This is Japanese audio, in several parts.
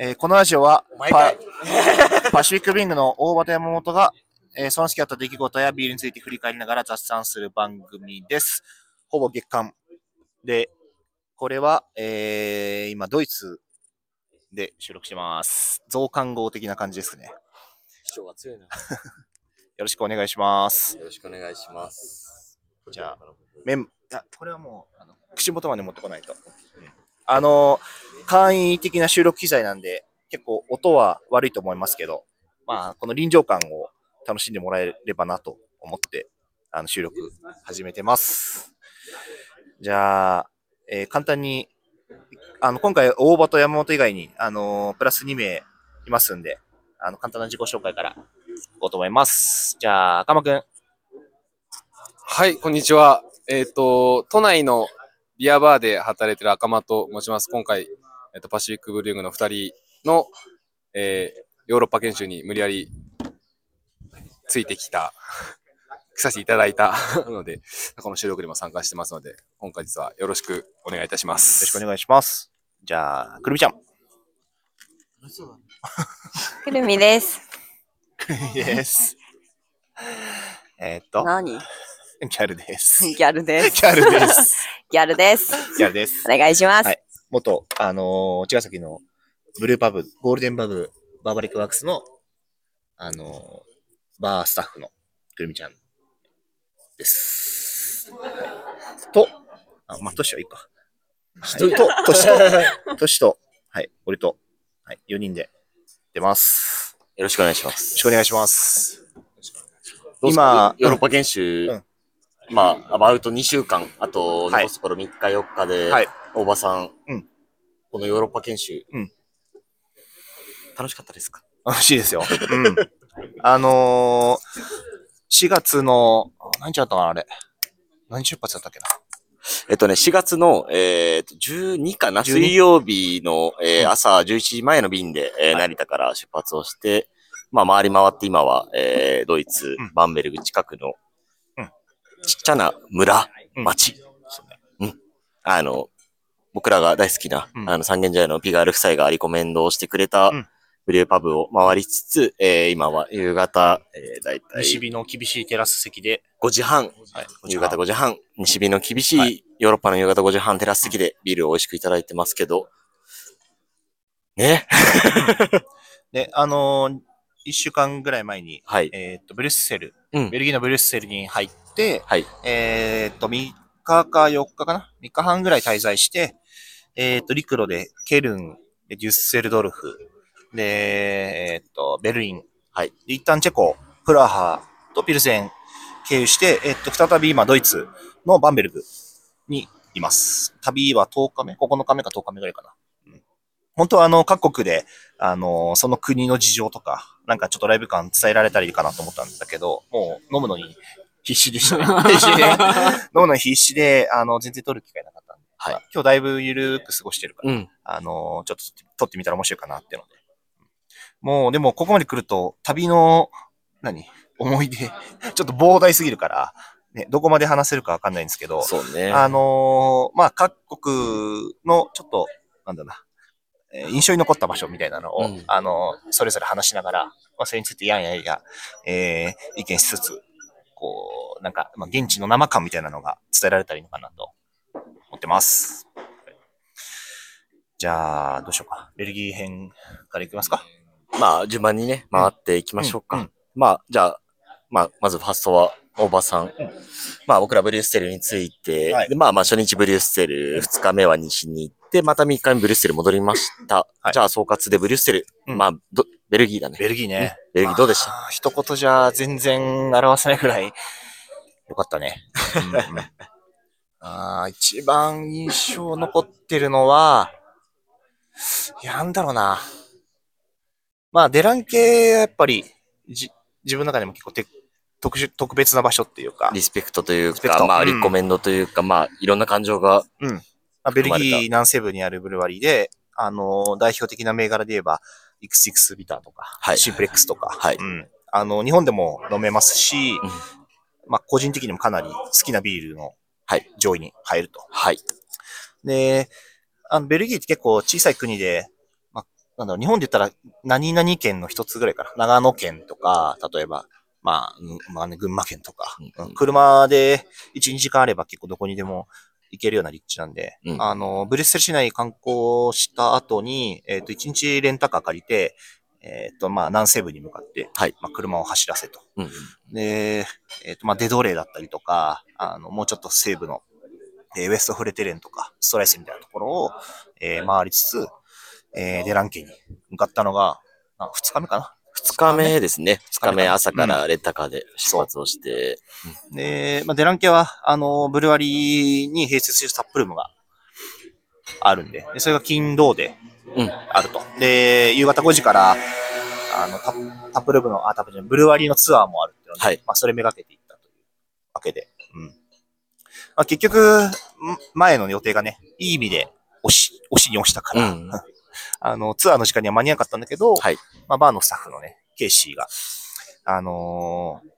えーこのラジオはパ パシフィックビングの大畑山本が、えーその好きだった出来事やビールについて振り返りながら雑談する番組です。ほぼ月間で、これは、えー今ドイツで収録してます。増刊号的な感じですね。主張が強いな。よろしくお願いします。よろしくお願いします。じゃあ、メン、いや、これはもう、あの口元まで持ってこないと。あの、簡易的な収録機材なんで、結構音は悪いと思いますけど、まあ、この臨場感を楽しんでもらえればなと思って、あの、収録始めてます。じゃあ、えー簡単に、あの、今回、大場と山本以外に、あのプラス2名いますんで、あの、簡単な自己紹介からいこうと思います。じゃあ、赤間くん。はい、こんにちは。えっ、と、都内のビアバーで働いてる赤間と申します。今回、えっ、と、パシフィックブリューグの2人の、えーヨーロッパ研修に無理やりついてきた、来させていただいたので、この収録にも参加してますので、今回実はよろしくお願いいたします。よろしくお願いします。じゃあ、くるみちゃん。くるみです。です。えーっと、何？ギャルです。ギャルです。ギャルです。ギャルです。ギャルです。お願いします。はい元、あのー茅ヶ崎のブルーパブ、ゴールデンバブ、バーバリックワークスの、あのーバースタッフのくるみちゃんです。はいと、あ、まあ、トシはいいか。一人と、トシと、トシと、はい、俺と、はい、4人で出ます。よろしくお願いしまよろす。しくお願いします。今ヨーロッパ研修、うんまあ、アバウト2週間、あと、はい。残すところ3日4日で、はい。大場さん、うん。このヨーロッパ研修、うん。楽しかったですか？楽しいですよ。うん。あのー、4月の、あ何日だったかな、あれ。何出発だったっけな？えっとね、4月の、えーと、12かな？12水曜日の、えーうん。朝11時前の便で、えーはい。成田から出発をして、まあ、回り回って今は、えードイツうん、バンベルグ近くのうん、ちっちゃな村、うん。町、そうん。あの、僕らが大好きな、うん。あの、三軒茶屋のピガール夫妻がリコメンドをしてくれたうん、ブリューパブを回りつつ、えー今は夕方、えー、だいたい西日の厳しいテラス席で、5時半、はい、夕方5時半、西日の厳しはい。ヨーロッパの夕方5時半テラス席でビールを美味しくいただいてますけど、ね。で、あのー、1週間ぐらい前に、はい。えーっと、ブリュッセル、うんベルギーのブリュッセルに入って、はい。えーっと、3日か4日かな ?3 日半ぐらい滞在して、えーっと、陸路でケルン、でデュッセルドルフ、で、えーっと、ベルリン、はい。で一旦チェコ、プラハとピルセン経由して、えっと、再び今、ドイツのバンベルグにいます。旅は10日目 ?9 日目か10日目ぐらいかな。うん本当はあの、各国で、あの、その国の事情とか、なんかちょっとライブ感伝えられたらいいかなと思ったんだけど、もう飲むのに必死でしたね。必死で。飲むのに必死で、あの、全然撮る機会なかったんで。はいまあ今日だいぶゆるく過ごしてるから、うん。あの、ちょっと撮ってみたら面白いかなってので。もう、でも、ここまで来ると、旅の、何？思い出、ちょっと膨大すぎるから、ね、どこまで話せるかわかんないんですけど、そうね。あのーまあ、各国の、ちょっと、なんだな、えー印象に残った場所みたいなのを、うんあのーそれぞれ話しながら、まあ、それについてやんやんや、えー意見しつつ、こう、なんか、まあ、現地の生感みたいなのが伝えられたらいいのかなと思ってます。じゃあ、どうしようか。ベルギー編からいきますか。まあ、順番にね、回っていきましょうか。うんうんまあ、じゃあ、まあ、まずファーストは、大場さん。まあ、僕らブリュッセルについて、はいでまあ、まあ、初日ブリュッセル、二日目は西に行って、また3日目ブリュッセル戻りました。はいじゃあ、総括でブリュッセル。うんまあど、ベルギーだね。ベルギーね。ベルギーどうでした？一言じゃ全然表せないくらいよかったね。うんうん あー一番印象残ってるのは、いや、なんだろうな。まあ、デラン系はやっぱり、じ、自分の中でも結構て特殊、特別な場所っていうか、リスペクトというか、まあ、うんリコメンドというか、まあ、いろんな感情が、うん。まあ、ベルギー南西部にあるブルワリーで、あの、代表的な銘柄で言えば、X6 ビターとか、はい。シンプレックスとか、はい。うん。あの、日本でも飲めますし、うん。まあ、個人的にもかなり好きなビールのはい。上位に入ると。はい。で、あの、ベルギーって結構小さい国で、まあ、なんだろう、日本で言ったら何々県の一つぐらいかな。長野県とか、例えば、まあ、うんまあね、群馬県とか、うん。うん。車で1、2時間あれば結構どこにでも行けるような立地なんで、うんあの、ブリュッセル市内観光した後に、えっ、と、1日レンタカー借りて、えっ、と、まあ、南西部に向かって、はいまあ、車を走らせと。うんうん。で、えっ、と、まあ、デドレーだったりとか、あの、もうちょっと西部の、えーウエストフレテレンとか、ストライスみたいなところを、えー回りつつ、えーデラン家に向かったのが、あ2日目かな。二日目ですね。二日目朝からレンタカーで出発をして。で、まあ、デラン家は、あの、ブルワリーに併設してるタップルームがあるんで、でそれが金土でうんあると。で、夕方5時から、あの、タタップルームの、あ、タップルームブルワリーのツアーもあるっていうので、はいまあ、それめがけていったというわけで、うん。まあ、結局、ん前の予定がね、いい意味で押し、押しに押したから、うんあの、ツアーの時間には間に合わなかったんだけど、はいまあ、バーのスタッフのね、ケイシーが、あのー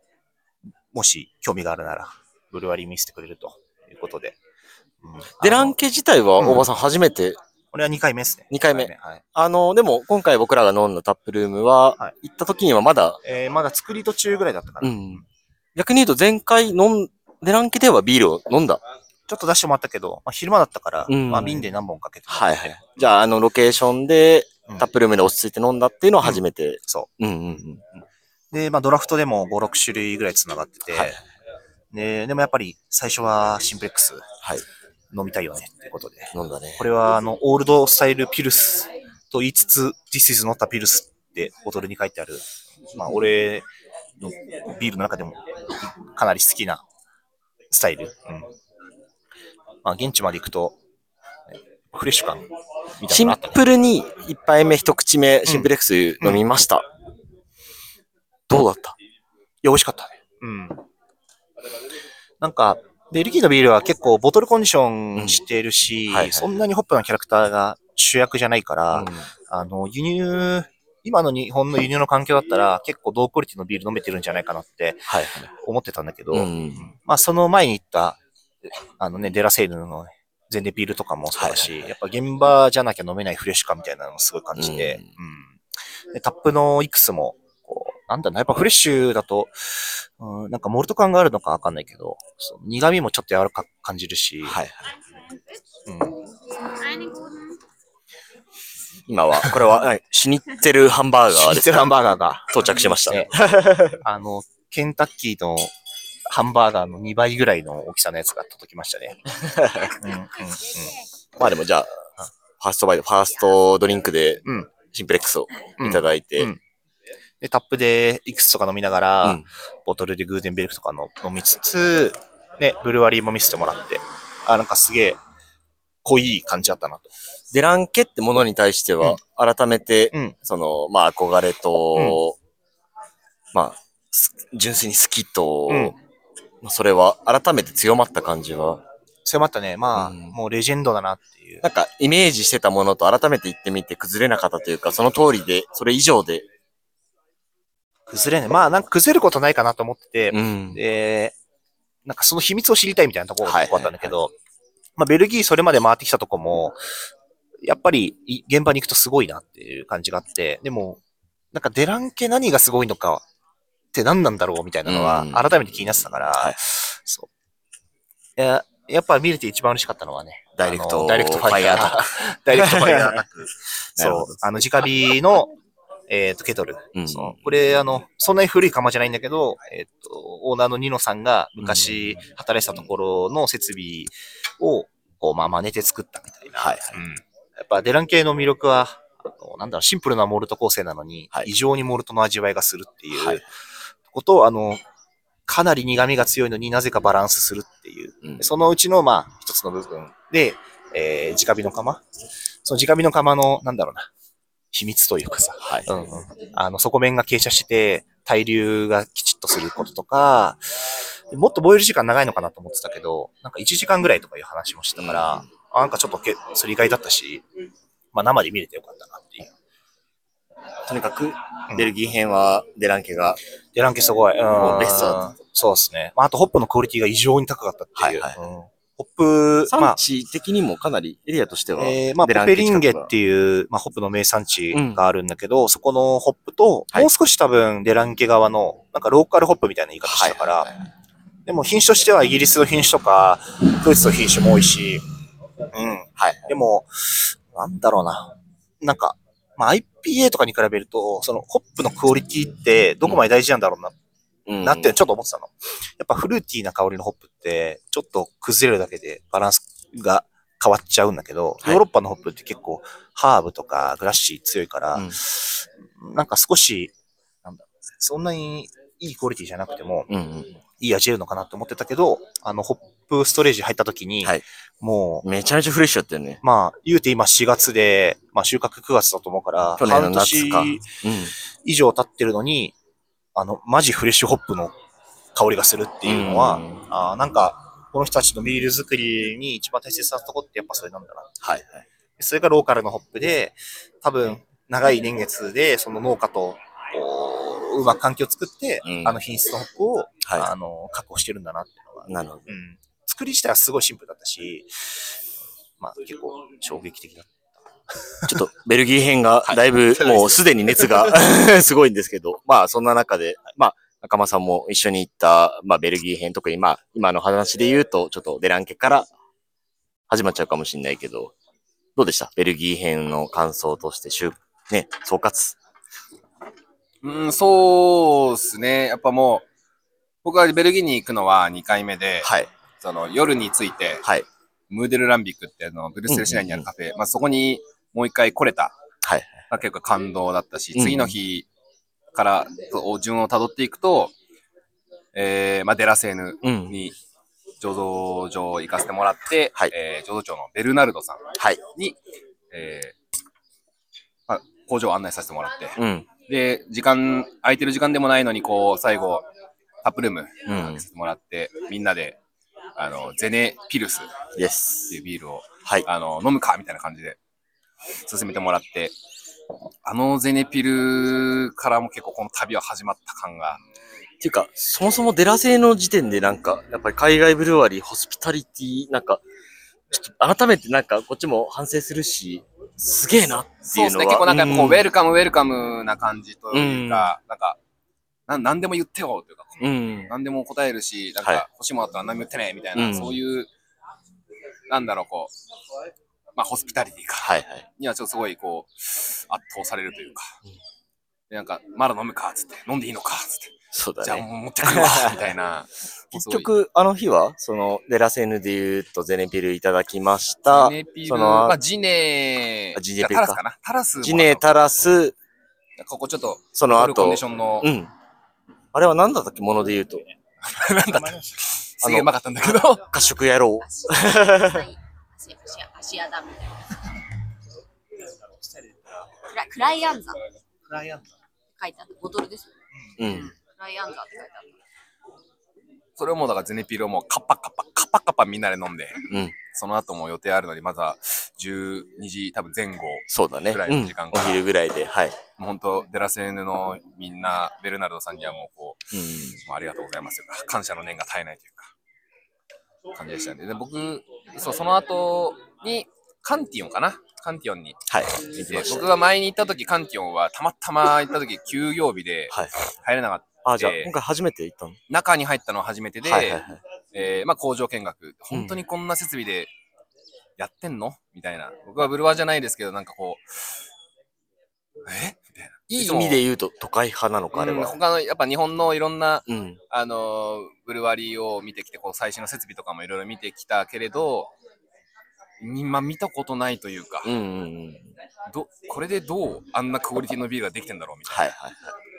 もし興味があるなら、ブルワリー見せてくれるということで。うんデランあの家自体は、うん大場さん初めて、これは2回目ですね。二回目はい。あの、でも今回僕らが飲んだタップルームは、はい行った時にはまだ、えーまだ作り途中ぐらいだったかな。うん。逆に言うと前回飲ん、デラン家ではビールを飲んだ？ちょっと出してもらったけど、まあ、昼間だったから、うんまあ、瓶で何本かけて。はいはい。じゃあ、あの、ロケーションでうんタップルームで落ち着いて飲んだっていうのは初めて。そうんうんうん。う。で、まあ、ドラフトでも5、6種類ぐらい繋がってて、はいで、でもやっぱり最初はシンプレックスはい。飲みたいよねっていうことで。飲んだねこ。れは、あの、オールドスタイルピルスと言いつつ、This is not a ピルスってボトルに書いてある、まあ、俺のビールの中でもかなり好きなスタイル。うん。まあ、現地まで行くと、フレッシュ感みたいシンなのがあったね。プルに一杯目一口目シンプレックス飲みました。どうだった？いや、美味しかったね。うん。なんか、ベルギーのビールは結構ボトルコンディションしてるし、うんはいはいそんなにホップなキャラクターが主役じゃないから、うんあの、輸入、今の日本の輸入の環境だったら結構同クオリティのビール飲めてるんじゃないかなってはいはい。思ってたんだけど、うん。まあその前に言った、あのね、デラセールのね全然ビールとかもそうだし、はいやっぱ現場じゃなきゃ飲めないフレッシュ感みたいなのをすごい感じて、うんでタップのいくつも、こう、なんだろうな、やっぱフレッシュだと、うん、なんかモルト感があるのかわかんないけど、苦味もちょっと柔らかく感じるし、はい。うん、今は、これは、はいシュニッツェルハンバーガーですね。シーハンバーガーが到着しました。ねあの、ケンタッキーのハンバーガーの2倍ぐらいの大きさのやつが届きましたね。うんうんうん。まあでもじゃあ、ファーストバイト、ファーストドリンクでうん。シンプレックスをいただいて、うん。で、タップでいくつとか飲みながら、うん。ボトルでグーデンベルクとかの飲みつつ、ね、ブルワリーも見せてもらって、あ、なんかすげえ濃い感じだったなと。デランケってものに対しては、改めて、うん。その、まあ憧れと、まあ、す純粋に好きと、うん。まあそれは改めて強まった感じは、強まったね。まあ、うんもうレジェンドだなっていう。なんかイメージしてたものと改めて言ってみて崩れなかったというか、その通りで、それ以上で、崩れない。まあ、なんか崩れることないかなと思ってて、うん。で、なんかその秘密を知りたいみたいなところがはいあったんだけど、まあ、ベルギーそれまで回ってきたとこも、やっぱりい現場に行くとすごいなっていう感じがあって、でも、なんかデラン系何がすごいのかって何なんだろうみたいなのはうん改めて気になってたから、はいそう。いや、やっぱ見れて一番嬉しかったのはね、ダイレクト ダイレクトファイヤーアタック。ダイレクトファイヤーアタック。そう。あの、直火の、えっ、と、ケトル。うん。これ、あの、そんなに古い釜じゃないんだけど、えっ、と、オーナーのニノさんが昔働いてたところの設備を、こう、まあ、真似て作ったみたいな。はいうん。やっぱ、デランケの魅力は、あのなんだろう、シンプルなモルト構成なのに、はい異常にモルトの味わいがするっていう、はいことを、あの、かなり苦味が強いのになぜかバランスするっていう。うん。そのうちの、まあ、一つの部分。で、えー、直火の釜。その直火の釜の、なんだろうな、秘密というかさ、はい。うんうん、あの、底面が傾斜して、対流がきちっとすることとか、もっとボイル時間長いのかなと思ってたけど、なんか1時間ぐらいとかいう話もしてたから、あなんかちょっとけそれ意外だったし、まあ生で見れてよかったな。とにかく、ベルギー編はデランケが、デランケすごい。うんベストだっそうですね。まあ、あとホップのクオリティが異常に高かったっていう。はいはいうんホップ、まあ、産地的にもかなりエリアとしては、えー、まあ、ポペリンゲっていう、まあ、ホップの名産地があるんだけど、そこのホップと、はいもう少し多分デランケ側の、なんかローカルホップみたいな言い方したから、でも品種としてはイギリスの品種とか、ドイツの品種も多いし、うん。はい。でも、なんだろうな。なんか、まあ、IPA とかに比べると、そのホップのクオリティってどこまで大事なんだろうな、うんなってちょっと思ってたの。やっぱフルーティーな香りのホップって、ちょっと崩れるだけでバランスが変わっちゃうんだけど、はいヨーロッパのホップって結構ハーブとかグラッシー強いから、うんなんか少し、なんだそんなにいいクオリティじゃなくても、うんうん。いい味出るのかなって思ってたけど、あの、ホップストレージ入った時に、はいもう、めちゃめちゃフレッシュだったよね。まあ、言うて今4月で、まあ収穫9月だと思うから、去年の半夏か。年うん。以上経ってるのに、あの、マジフレッシュホップの香りがするっていうのは、うんあーなんか、この人たちのビール作りに一番大切なとこってやっぱそれなんだな。はいはい。それがローカルのホップで、多分、長い年月で、その農家と、こううまく環境を作って、うんあの品質のホップを、はあの、確保してるんだなっていうのが、い。なるほど。うん。作り自体はすごいシンプルだったし、まあ結構衝撃的だった。ちょっとベルギー編がだいぶもうすでに熱が すごいんですけど、まあそんな中で、まあ仲間さんも一緒に行った、まあベルギー編、特にまあ今の話で言うと、ちょっとデランケから始まっちゃうかもしれないけど、どうでした？ベルギー編の感想として、週、ね、総括。うん、そうですね。やっぱもう、僕はベルギーに行くのは2回目で、はい。その夜に着いて、はい。ムーデルランビックっていうのブルッセル市内にあるカフェ、まあそこにもう一回来れたはい。が結構感動だったし、うん次の日から順をたどっていくと、えー、まあデラセーヌうん。に醸造所行かせてもらって、はいえー醸造長のベルナルドさんはい。に、えーまあ、工場を案内させてもらって、うん。で、時間、空いてる時間でもないのに、こう、最後、タップルームうん開けてもらって、みんなで、あの、ゼネピルスでっていうす。ビールを、はい。あの、飲むか？みたいな感じで、進めてもらって、あのゼネピルからも結構この旅は始まった感が、っていうか、そもそもデラ製の時点でなんか、やっぱり海外ブルワリー、ホスピタリティ、なんか、ちょっと改めてなんかこっちも反省するし、すげえなってそうですね、いうのは。結構なんかこう、ウんェルカムウェルカムな感じというか、なんか、ななんでも言ってよというか、うん。何でも答えるし、なんはいか欲しいものだったら何も言ってねみたいな、うんそういう、なんだろう、こう、まあ、ホスピタリティか、はいはい。にはちょっとすごいこう、圧倒されるというか、でなんか、まだ飲むかっつって、飲んでいいのかっつって、そうだね。じゃあ持ってくるわ みたいな。結局、あの日は、その、デラセーヌで言うとゼネピルいただきましたジ。ネピル、そのまあ、ジネあジネピルかタラスかなタラスもジネタラス、ここちょっと、その後コンディシ、ョンの、うん。あれは何だったっけもので言うと。なんだったすげえうまかったんだけど、褐色野郎。足足穴みたいな。クラクライアンザクライアント書いてある。ボトルですよね。うん。クライアンザって書いてある。それをもうだからゼネピルをもうカッパカッパ、カッパカッパみんなで飲んで、うん。その後も予定あるのに、まだ12時多分前後、そうだね。ぐらいうんの時間か。お昼ぐらいで、はい。もう本当、デラセーヌのみんな、ベルナルドさんにはもうこう、うん。もうありがとうございますというか、感謝の念が絶えないというか、感じでしたね。で、僕、そう、その後に、カンティオンかな？カンティオンにはい。僕が前に行った時、カンティオンはたまたま行った時、休業日ではい。入れなかった。あ、じゃあ、えー今回初めて行ったの？中に入ったのは初めてで、はいはいはい。えーまあ工場見学。本当にこんな設備でやってんの？みたいな。僕はブルワーじゃないですけど、なんかこう、え？みたいな。いい意味で言うと都会派なのか、あれうんは。他の、やっぱ日本のいろんな、うん。あのーブルワリーを見てきて、こう最新の設備とかもいろいろ見てきたけれど、今見たことないというか、うんうんうん。どこれでどうあんなクオリティのビールができてんだろうみたいなはいはいはい。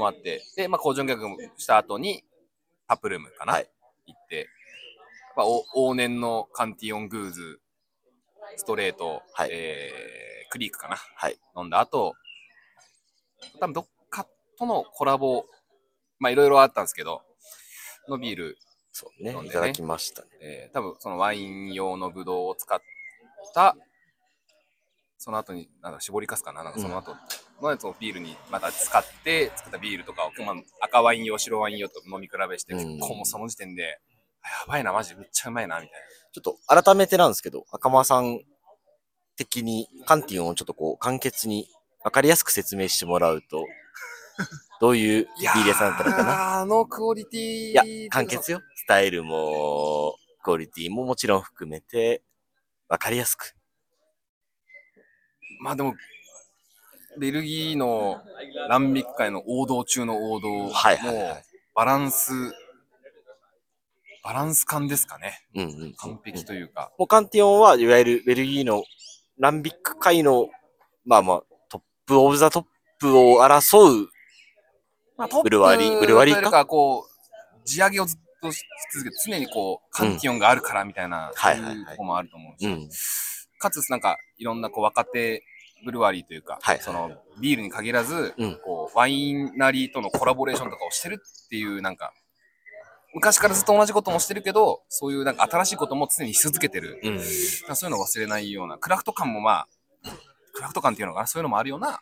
のもあって、で、まあ工場見学した後に、タップルームかな、はい行って、やっぱお往年のカンティオングーズ、ストレート、はいえークリークかな？はい。飲んだ後、多分どっかとのコラボ、まあいろいろあったんですけど、のビール、そう。ねいただきましたね。えー多分そのワイン用のブドウを使った、その後に、なんだ、絞りかすかな。なんかその後のやつをビールにまた使って作ったビールとかを、まあ、赤ワイン用、白ワイン用と飲み比べして、うん。結構もうその時点で、あやばいな、マジめっちゃうまいな、みたいちょっと改めてなんですけど、赤間さん的にカンティオンをちょっとこう簡潔に分かりやすく説明してもらうと、どういうビール屋さんだったのかな？あのクオリティいや、簡潔よ。スタイルも、クオリティももちろん含めて、分かりやすく。まあでも、ベルギーのランビック界の王道中の王道はいはいはいもうバランス、バランス感ですかね。うんうん。完璧というか。もうカンティヨンはいわゆるベルギーのランビック界の、まあまあ、トップオブザトップを争う、まあ、トップブルワリーブルワリーか？こう、地上げをずっとし続けて、常にこう、カンティオンがあるからみたいな、はいそうはいうとこもあると思うし、うん。かつ、なんか、いろんなこう若手ブルワリーというか、はいその、ビールに限らず、うんこう、ワイナリーとのコラボレーションとかをしてるっていう、なんか、昔からずっと同じこともしてるけど、そういうなんか新しいことも常にし続けてる。うん。そういうのを忘れないような、クラフト感もまあ、クラフト感っていうのかな、そういうのもあるような、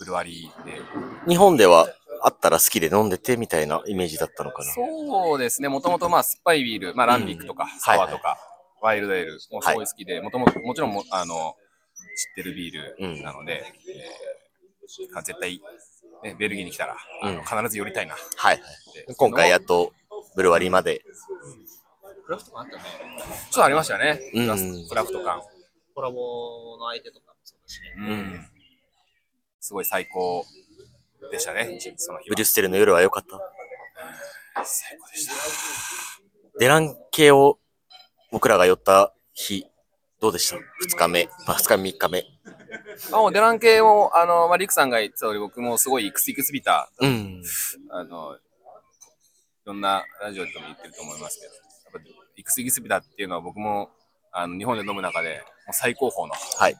ブルワリーで。日本ではあったら好きで飲んでてみたいなイメージだったのかな。そうですね、もともとまあ酸っぱいビール、まあランビックとか、サワーとか、ワイルドエールもすごい好きで、もともと、もちろんもあの、知ってるビールなので、えー絶対、ね、ベルギーに来たら、必ず寄りたいなっはい。て。今回やっとブルワリーまで。クラフト感あったね。ちょっとありましたね、うんクラフクラフト感。コラボの相手とかもそうだしね。うん。すごい最高でしたね、その日はブリュッ。セルの夜は良かった。最高でした。デラン系を僕らが寄った日、どうでした？二日目。まあ、二日目、三日目。あもうデラン系も、あの、まあ、リクさんが言ってた通り、僕もすごいイクスイクスビター、うん。あの、いろんなラジオでも言ってると思いますけど、やっぱイクスイクスビターっていうのは僕も、あの、日本で飲む中で、最高峰の、はい。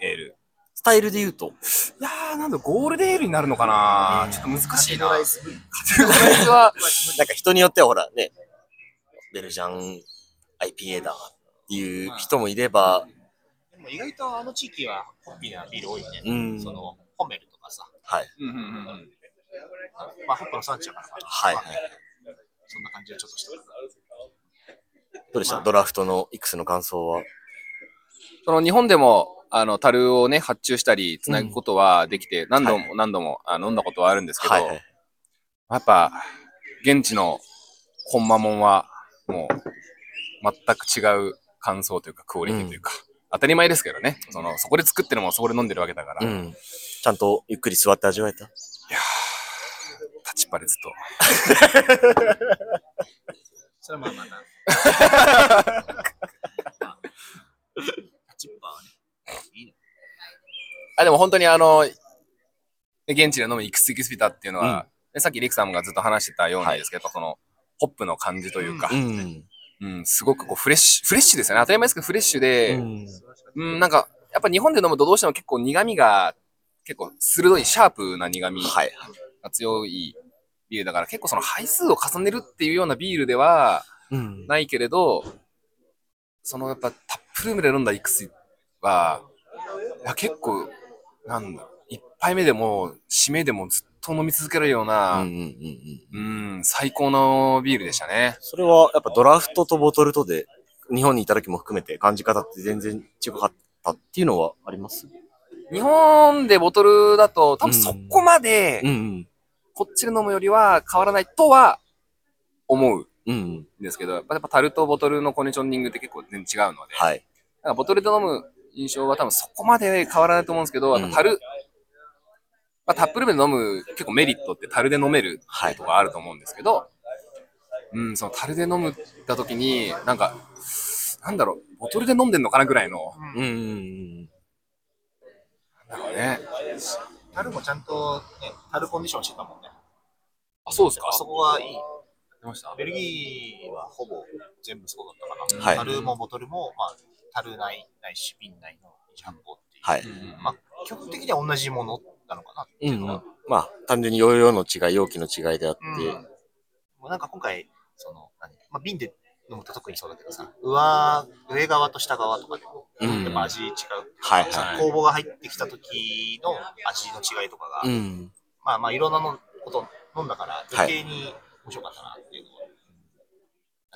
えー、エール。スタイルで言うと、いやー、なんだ、ゴールデンエールになるのかなちょっと難しいな。カテゴライズは、なんか人によってはほらね、ベルジャン IPA だいう人もいれば、でも意外とあの地域はホッピーなビール多いね。うん。その、ホメルとかさ、はい。うんうんうんうん。まあホップの産地だからかな。はいはい。そんな感じはちょっとした。どうでした？ドラフトの X の感想は？その日本でも、あの、樽をね、発注したり、つなぐことはできて、何度も何度も、あの飲んだことはあるんですけど、はいはい。やっぱ、現地のコンマモンは、もう、全く違う感想というか、クオリティというか、当たり前ですけどね。その、そこで作ってるもんそこで飲んでるわけだから、いうん。ちゃんとゆっくり座って味わえた？やー、立ちっぱでずっと。それはまあまあな。はね。いいね。あ、でも本当にあの、現地で飲むイクスイクスピタっていうのは、ねさっきリクさんがずっと話してたようなんですけど、その、ホップの感じというか、うん。うん、すごくこうフレッシュ、フレッシュですよね。当たり前ですけどフレッシュで、うんうん、なんか、やっぱ日本で飲むとどうしても結構苦味が、結構鋭い、シャープな苦味はい。が強いビールだから、結構その杯数を重ねるっていうようなビールではうん。ないけれど、そのやっぱタップルームで飲んだイクスは、いや結構、なんだ、一杯目でも、締めでもずっと飲み続けるよううんな、うんうんうん。うん、最高のビールでしたね。それはやっぱドラフトとボトルとで、日本にいた時も含めて感じ方って全然違かったっていうのはあります？日本でボトルだと、多分そこまで、うんこっちで飲むよりは変わらないとは思ううん。ですけど、やっぱタルとボトルのコンディショニングって結構全然違うので、はい。なんかボトルで飲む印象は多分そこまで変わらないと思うんですけど、うんまあ、タップルームで飲む結構メリットってタルで飲めるはいとかあると思うんですけど、うん、そのタルで飲むった時に、なんか、なんだろう、ボトルで飲んでんのかなぐらいの、うんうんうん。なんかね、タルもちゃんと、ね、タルコンディションしてたもんね。あ、そうですか？あそこはいい。出ました？ベルギーはほぼ全部そうだったかな。はいタルもボトルも、まあ、タル内ないし、瓶内の2発泡っていう。はい。うんまあ、基本的には同じものなのかなっていうのは。まあ、単純に容量の違い、容器の違いであって、うんもうなんか今回、その、何まあ、瓶で飲むと特にそうだけどさ、上、上側と下側とかでも、うんやっぱ味違う。はいはい酵母が入ってきた時の味の違いとかが、うん。まあまあいろんなのこと飲んだから余計に面白かったなっていうのは。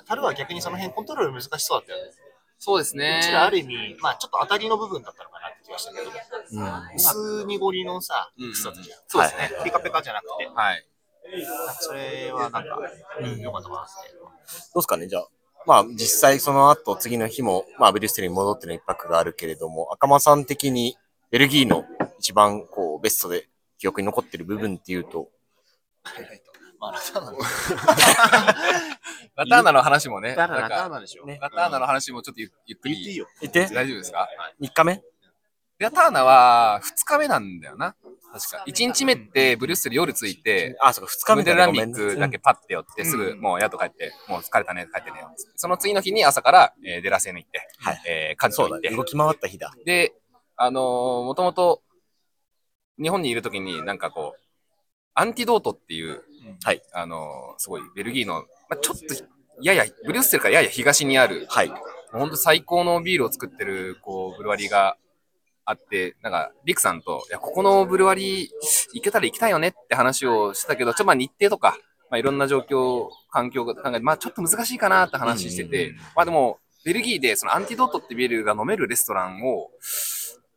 樽は逆にその辺コントロール難しそうだったよね。そうですねうちらある意味、まあちょっと当たりの部分だったのかなって気がしたけど、うん。薄濁りのさ、うん靴だったじゃん。そうですね。ピカピカじゃなくて、はい。それはなんか、うん良かったかなって。どうですかね、じゃあ。まあ、実際その後、次の日も、まあ、ブリュッセルに戻っての一泊があるけれども、赤間さん的に、ベルギーの一番、こう、ベストで記憶に残ってる部分っていうと、まあ、ラターナの。ラターナの話もね、ラターナ、でしょ。ねラターナの話もちょっとゆゆっくり。言っていいよ。言って、大丈夫ですか？3日目？ラターナは2日目なんだよな。確か。1日目ってブリュッセル夜着いて、あ、そうか、2日目ムデラミッだねごめんクだけパッて寄って、すぐもう宿帰って、もう疲れたね、帰ってねよ。その次の日に朝から、えーデラセーヌ行って、はいえー、カンチョ行ってそうだね。、動き回った日だ。で、あのーもともと、日本にいるときになんかこう、アンティドートっていう、はい。あのーすごいベルギーの、まあ、ちょっと、やや、ブリュッセルからやや東にある、はい。本当最高のビールを作ってる、こう、ブルワリーがあって、なんか、リクさんと、いや、ここのブルワリー行けたら行きたいよねって話をしたけど、ちょっとまあ日程とか、まあいろんな状況、環境が考えて、まあちょっと難しいかなって話してて、まあでも、ベルギーでそのアンティドートってビールが飲めるレストランを、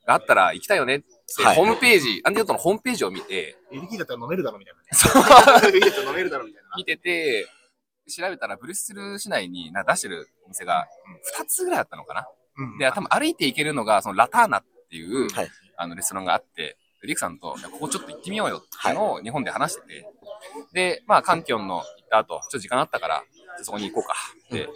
があったら行きたいよねって、はいホームページ、アンティドートのホームページを見て、ベルギーだったら飲めるだろみたいなね。ベルギーだったら飲めるだろみたいな。見てて、調べたらブリュッセル市内にな出してる店が2つぐらいあったのかな。うんで、多分歩いて行けるのが、そのラターナっていう、はいあのレストランがあって、リクさんと、ここちょっと行ってみようよっていうのを日本で話してて、で、まあ、カンキョンの行った後、ちょっと時間あったから、そこに行こうか。で、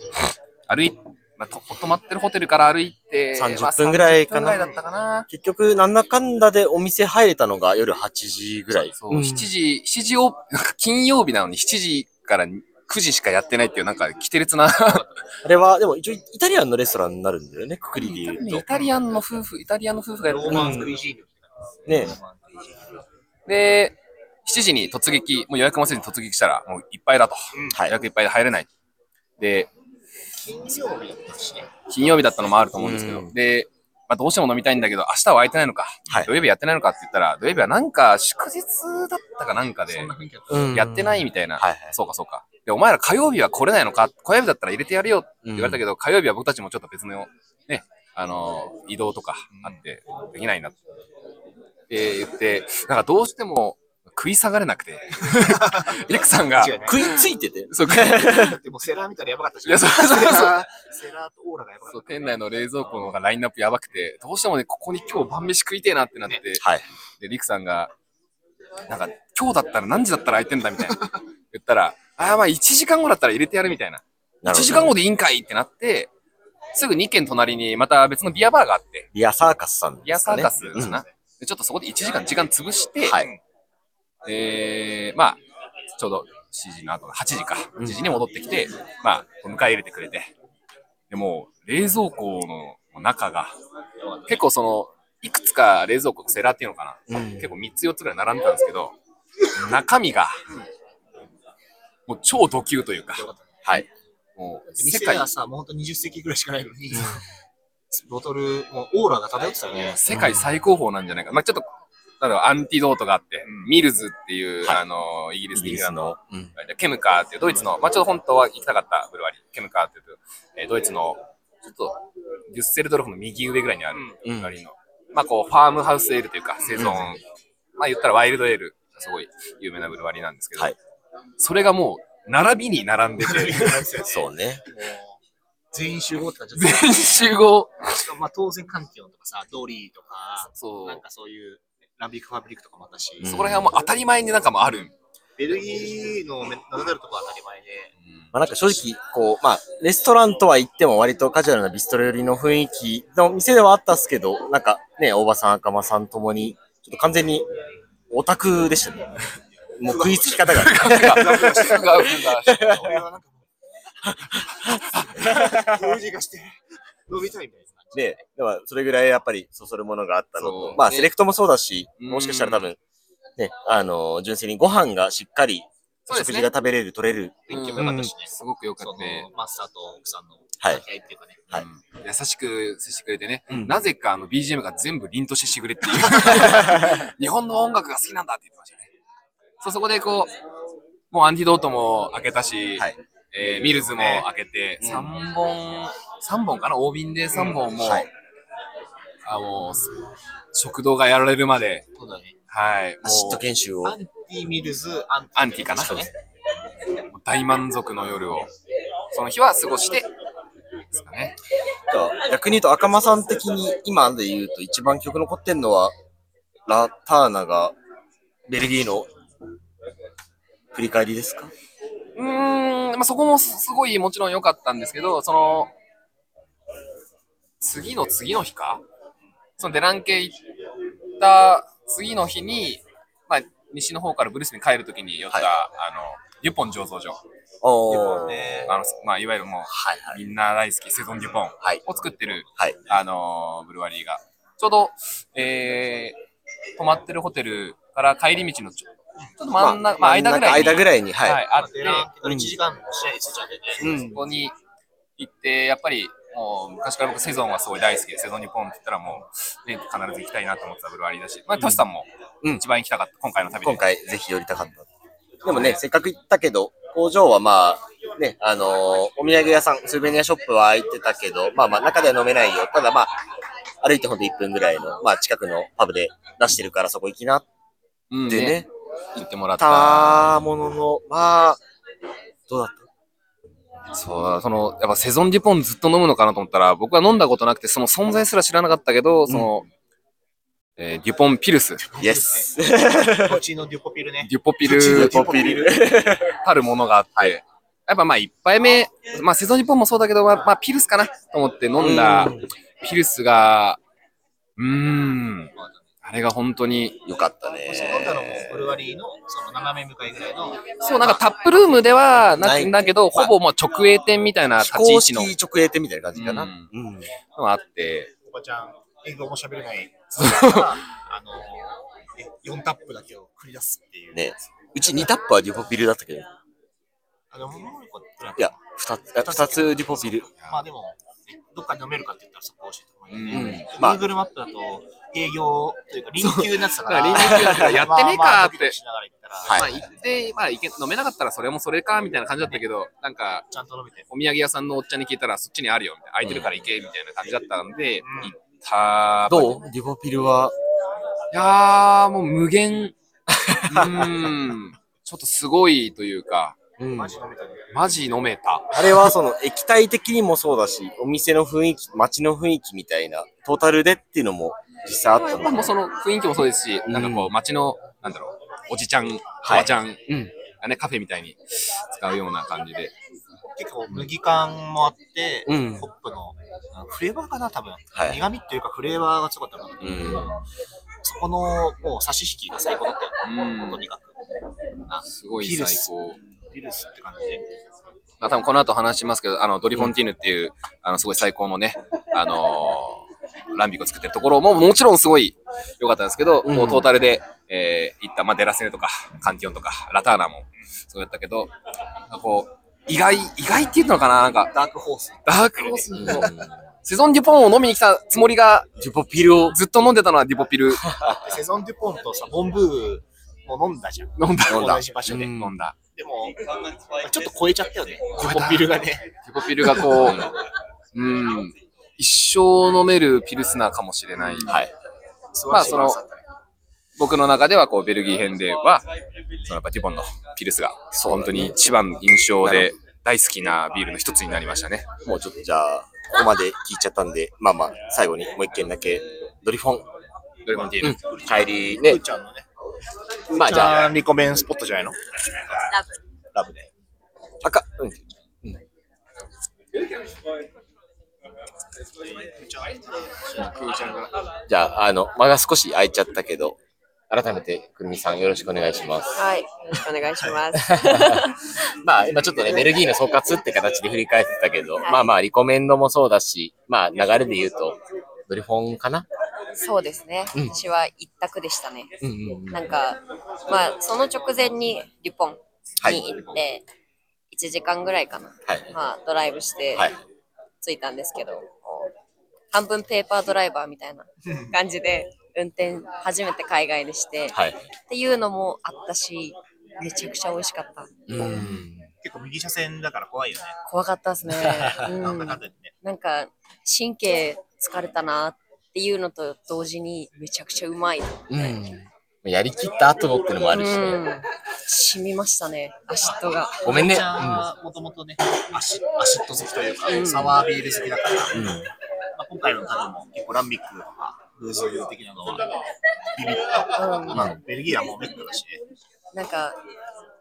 歩いまあ、と泊まってるホテルから歩いて、30まあ分ぐらいかな30分ぐらいだったかな。結局、なんだかんだでお店入れたのが夜8時ぐらい。そう、7時、7時を、金曜日なのに7時から9時しかやってないっていう、なんか、規定列な。あれは、でも一応イタリアンのレストランになるんだよね、くくりで言うとイ。タリアンの夫婦、イタリアンの夫婦がやってるローマンクイジーヌ。ねで、7時に突撃、もう予約もせずに突撃したら、もういっぱいだと。はい予約いっぱいで入れない。で、金曜日だったしね。金曜日だったのもあると思うんですけど、うんで、まあ、どうしても飲みたいんだけど、明日は空いてないのか、はい。土曜日やってないのかって言ったら、土曜日はなんか祝日だったかなんかでそんな雰囲気だった。うん。やってないみたいな。はいはい。そうかそうか。で、お前ら火曜日は来れないのか？火曜日だったら入れてやるよって言われたけど、火曜日は僕たちもちょっと別の、ね、あのー移動とかあって、できないなって言って、なんかどうしても食い下がれなくて、リクさんが、食いついてて。そう、でもセラー見たらやばかったし。いやそうそうそうセラーとオーラがやばかっそう店内の冷蔵庫のラインナップやばくて、どうしてもね、ここに今日晩飯食いてえなってなって、はい。で、リクさんが、なんか、今日だったら何時だったら空いてんだみたいな。言ったら、ああ、まあ1時間後だったら入れてやるみたいな。1なるほど時間後でいいんかいってなって、すぐ2軒隣にまた別のビアバーがあって、ビアサーカスさんですかね。ビアサーカスかうんな。でちょっとそこで1時間時間潰して、はい。えー、まあ、ちょうど7時の後、8時か、8時に戻ってきて、まあ、迎え入れてくれて、でもう、冷蔵庫の中が、結構その、いくつか冷蔵庫、セラーっていうのかな、うん結構3つ4つぐらい並んでたんですけど、中身が、もう超ド級というか、はい。もう、た。世界店が、さ、もうほんと20席ぐらいしかないのに、ボトル、もうオーラが漂ってたよね。世界最高峰なんじゃないか。まあちょっと、なんだろう、アンティドートがあって、ミルズっていう、はい。あの、イギリスイギリスのの。うん。ケムカーっていうドイツの、まあちょっと本当は行きたかったブルワリー、ケムカーっていう、えードイツの、ちょっと、デュッセルドルフの右上ぐらいにあるブルワリーの、まあこう、ファームハウスエールというか、生存、まあ言ったらワイルドエール、すごい有名なブルワリーなんですけど、はい。それがもう、並びに並んでて、そうね。全員集合って感じ全集合。まあ当然カンティオンとかさ、ドリーとか、そう。なん。かそういうランビックファブリックとかもあったし、うんそこら辺はもう当たり前になんかもある。ベルギーのナダルとかは当たり前で、まあなんか正直、こう、まあ、レストランとは言っても割とカジュアルなビストロ寄りの雰囲気の店ではあったっすけど、なんかね、大場さん、赤間さんともに、ちょっと完全にオタクでしたね。もう食いつき方が。俺は なんか もう、封じがして、飲みたいみたいなね、でもそれぐらいやっぱりそそるものがあったのと、まあねセレクトもそうだし、うんもしかしたら多分、ね、あの、純粋にご飯がしっかり、そうですね食事が食べれる、取れる。勉強も良かったしね。すごく良かったね。マスターと奥さんのはい掛け合いっていうかね。はいうん優しく接してくれてね、うんなぜかあの BGM が全部凛としてしぐれっていう。日本の音楽が好きなんだって言ってましたね。そう、そこでこう、もうアンティドートも開けたし、はいえーミルズも開けて、3本、三本かな？大瓶で3本もあもう、食堂がやられるまで、そうだね。はい、アシット研修を。ア。ンティミルズ、アンアンティかな？そうですね。大満足の夜を、その日は過ごして、ですかね。逆に言うと赤間さん的に今で言うと一番記憶残ってんのは、ラターナがベルギーの振り返りですか？うーん、まあ、そこもすごいもちろん良かったんですけど、その、次の次の日か？そのデラン系行った次の日に、まあ、西の方からブルースに帰るときに寄った、はいあの、デュポン醸造所。おー。ねあの、まあ、いわゆるもう、はいはい。みんな大好きセゾンデュポンはい。を作ってる、はい。あのーブルワリーが。ちょうど、えー、泊まってるホテルから帰り道のちょちょっと真ん中、まあ、間ぐらいに、間ぐらいに、はい。はい、あって、デランケの1時間の試合ですじゃんね。うん。そこに行って、やっぱりもう昔から僕セゾンはすごい大好きで、セゾン日本って言ったらもう、ね、必ず行きたいなと思ってたブルワリーだし、まあ、トシさんもうん一番行きたかった、今回の旅で。今回ぜひ寄りたかった。でもね、せっかく行ったけど、工場はまあ、ね、あのーお土産屋さん、スーベニアショップは開いてたけど、まあまあ中では飲めないよ。ただまあ、歩いてほんと1分ぐらいの、まあ近くのパブで出してるからそこ行きなっうん。てね、言ってもらった。たものの、まあ、どうだっそう、その、やっぱセゾンデュポンずっと飲むのかなと思ったら、僕は飲んだことなくて、その存在すら知らなかったけど、その、えーデュポンピルス、たイエス。こっちのデュポピルね。デュポピルデュポピル。たるものがあって、やっぱまあ一杯目、まあセゾンデュポンもそうだけど、まあ、まあピルスかなと思って飲んだピルスが、うーん、あれが本当に、よかったね。飲んだのもブルワリーのその斜め向かいぐらいの、そう、なんかタップルームではなないくだけど、ほぼもう直営店みたいな立ち位置の式直営店みたいな感じかな。ううんん。のがあって、おばちゃん、英語も喋れない。あの、え4タップだけを繰り出すっていう。ねうち2タップはデュポピルだったけど、いあの、もう一個や、2つ、2つデュポピル。まあでも、ねどっかに飲めるかって言ったらそこを教えてもらえる。うん。まあ、Google マップだと営業というか臨休になってたから、臨休だったらやってねえかーってまあ行ったら、はいまあ行って、まあ行け飲めなかったらそれもそれかみたいな感じだったけど、なんかちゃんと飲めて。お土産屋さんのおっちゃんに聞いたらそっちにあるよみたいな、空いてるから行けみたいな感じだったんで、うん行った。どう？デュポピルは、いやー、もう無限。うーん。ちょっとすごいというか、うんマジ飲めたね。マジ飲めた。あれはその液体的にもそうだし、お店の雰囲気、街の雰囲気みたいな、トータルでっていうのも実際あったのもうその雰囲気もそうですし、なんかこう街の、なんだろう、おじちゃん、おばちゃんうん。がね、カフェみたいに使うような感じで。結構麦感もあって、うんホップのフレーバーかな、多分。はい苦味っていうかフレーバーが強かったのかな。うんそこのもう差し引きが最高だったよ。うんとにかく。すごい最高。ビルスって感じで。まあ、多分この後話しますけど、あの、ドリフォンティーヌっていう、あの、すごい最高のね、あのーランビックを作ってるところも、もちろんすごい良かったんですけど、うんもうトータルで、えー、行った、まあ、デラセネとか、カンティオンとか、ラターナも、そうやったけど、こう、意外、意外っていうのかななんか、ダークホース。ダークホースの、セゾンデュポンを飲みに来たつもりが、デュポピルを、ずっと飲んでたのはデュポピル セゾン・デュポンとさ、ボンブーも飲んだじゃん。飲んだ。飲んだ同じ場所で。飲んだ。でも、ちょっと超えちゃったよね。デュポビルがね。デュポピルがこう、うん、一生飲めるピルスナーかもしれない。はい。まあその僕の中ではこうベルギー編では、そのやっぱデュポンのピルスが本当に一番印象で大好きなビールの一つになりましたね。もうちょっとじゃあ、ここまで聞いちゃったんで、まあまあ、最後にもう一件だけ、ドリフォン、ドリフォンティーヌ。帰りふねー、ちゃんのね。まあじゃあ、あ、リコメンスポットじゃないの？ララブで。赤、うん。じゃあ、あの、間が少し空いちゃったけど、改めて、くるみさんよろしくお願いします。はい。よろしくお願いします。まあ、今ちょっとね、ベルギーの総括って形で振り返ってたけど、はいまあまあ、リコメンドもそうだし、まあ、流れで言うと、ドリフォンかな？そうですね。うん私は一択でしたね。うんうんうん。なんか、まあ、その直前にリュポンに行って、1時間ぐらいかな。はい。まあ、ドライブしてはい。着いたんですけど、半分ペーパードライバーみたいな感じで運転初めて海外でして、はい。っていうのもあったし、めちゃくちゃ美味しかった。うん。結構右車線だから怖いよね。怖かったですね。うなんだかんん、だでね。なんか、神経疲れたなっていうのと同時に、めちゃくちゃうまい。うん。やりきった後のってのもあるしね。うん。染みましたね、アシッドが。ごめんね。もともとね、アシアシッド好きというか、うんサワービール好きだから、うん。まあ、今回のタブも結構ランビックとか、グーズ的なのはビビった。うん。まあ、ベルギーはもうメッカだしね。なんか、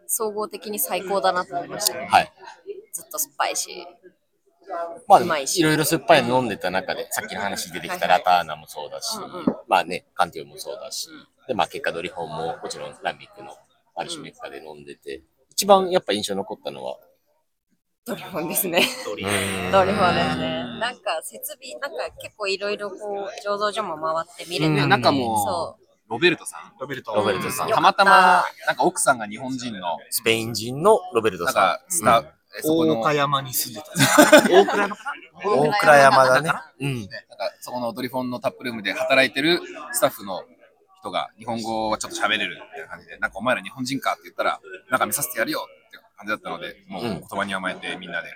総合的に最高だなと思いましたね。はい。ずっと酸っぱいし。まあ、いしいろいろ酸っぱいの飲んでた中で、さっきの話出てきたラターナもそうだし、うんうんまあね、カンティオもそうだし、うんで、まあ結果ドリフォンももちろんランビックのある種メッカで飲んでて、一番やっぱ印象残ったのは、ドリフォンですね。ドリうんドリフォンですね。なんか設備、なんか結構いろいろこう、醸造所も回って見れた。ね中もそロベルトさん。ロベルト。ロベルトさんよたまたま、なんか奥さんが日本人の、スペイン人のロベルトさなんか、スタ、えそこの、大岡なんか山に住んでた。大倉のん。大倉山だね。うん。そこのドリフォンのタップルームで働いてるスタッフの人が日本語はちょっと喋れるみたいな感じで、なんかお前ら日本人かって言ったら、なんか見させてやるよ感じだったので、もううん言葉に甘えてみんなで、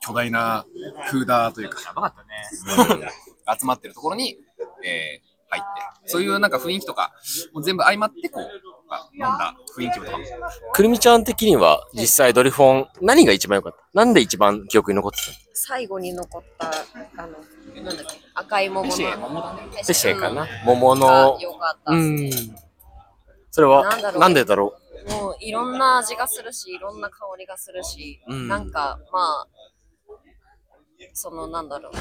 巨大なフーダーというか、やばかったね。集まってるところに、えー入って、そういうなんか雰囲気とか、もう全部相まって、こう、あ飲んだ雰囲気とかも、くるみちゃん的には実際ドリフォン何が一番良かった？なんで一番記憶に残ってた。最後に残った、あの、なんだっけ、赤い桃の。ペシェかなうん桃のが。よかったう。ん。それはなんでだろもう？いろんな味がするし、いろんな香りがするし、うんなんかまあ、そのなんだろう、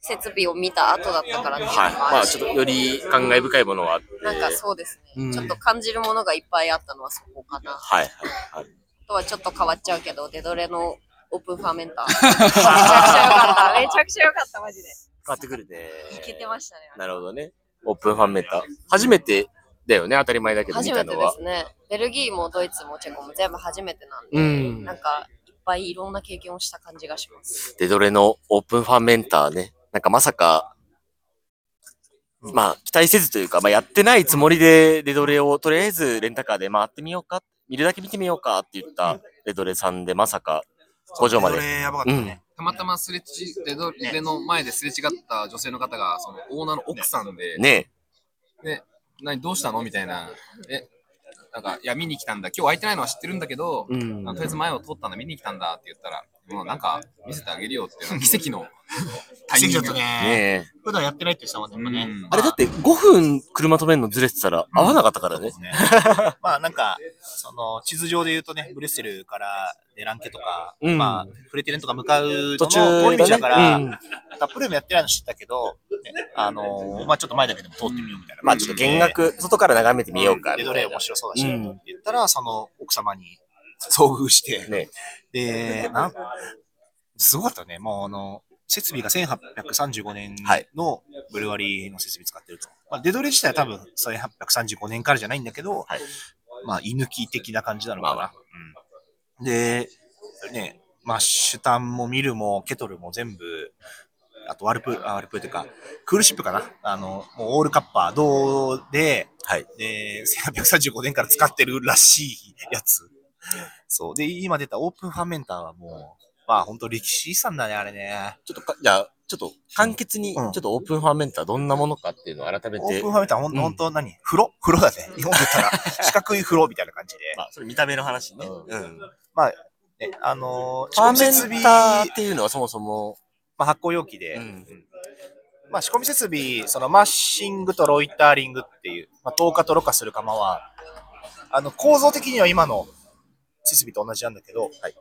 設備を見た後だったからっていうのうはい。もあるし、まあちょっとより感慨深いものはあって。なんかそうですね、うんちょっと感じるものがいっぱいあったのはそこかな。あはいはいはい。とはちょっと変わっちゃうけど、デドレのオープンファーメンター。めちゃくちゃ良かった。めちゃくちゃ良かった、マジで。変わってくるね。いけてましたね。なるほどね。オープンファンメーター。初めてだよね、当たり前だけど見初めてたのは。ですね。ベルギーもドイツもチェコも全部初めてなんで、うんなんかいっぱいいろんな経験をした感じがします。デドレのオープンファンメンターね。なんかまさか、まあ期待せずというか、まあやってないつもりでデドレをとりあえずレンタカーで回ってみようか、見るだけ見てみようかって言ったデドレさんでまさか工場まで。これやばかったね。たまたますれち、デドレの前ですれ違った女性の方が、そのオーナーの奥さんで、ねで、何、どうしたの？みたいな。え、なんか、いや、見に来たんだ。今日空いてないのは知ってるんだけど、うんあとりあえず前を通ったんだ、見に来たんだって言ったら、もうなんか、見せてあげるよっていうのは奇跡の タイミング。奇跡だったね。普段やってないって言ってたもんね、やっぱね。うんあれだって5分車止めるのずれてたら合わなかったからね。ねまあなんか、その地図上で言うとね、ブレッセルからデランケとか、うんまあフレテレンとか向かう途中通り道だから、うんタップルームやってないの知ったけど、ねあのーまあちょっと前だけでも通ってみようみたいな。まあちょっと見学、外から眺めてみようかでどれ。面白そうだし、言ったら、その奥様に遭遇して、ねで、なん、すごかったね。もうあの、設備が1835年はいのブルワリーの設備使ってると。まあ、デドレ自体は多分1835年からじゃないんだけど、はいまあ、居抜き的な感じなのかな。うん、で、ね、マッシュタンもミルもケトルも全部、あとワルプ、あワルプというか、クールシップかなあの、もうオールカッパー、銅で、はい。で、1835年から使ってるらしいやつ。そう。で、今出たオープンファーメンターはもう、まあ本当歴史遺産だね、あれね。ちょっとか、じゃあ、ちょっと簡潔に、ちうんょっとオープンファーメンターどんなものかっていうのを改めてオープン、ファーメンターほんうんほんと何？風呂？風呂だね。日本で言ったら 四角い風呂みたいな感じで。まあ、それ見た目の話ね。ううん。まあ、ね、あのー、ファーメンターっていうのはそもそも、まあ、発酵容器で、うんまあ、仕込み設備、そのマッシングとロイターリングっていう、まあ、透過とろ過する釜は、あの、構造的には今の設備と同じなんだけど、はい。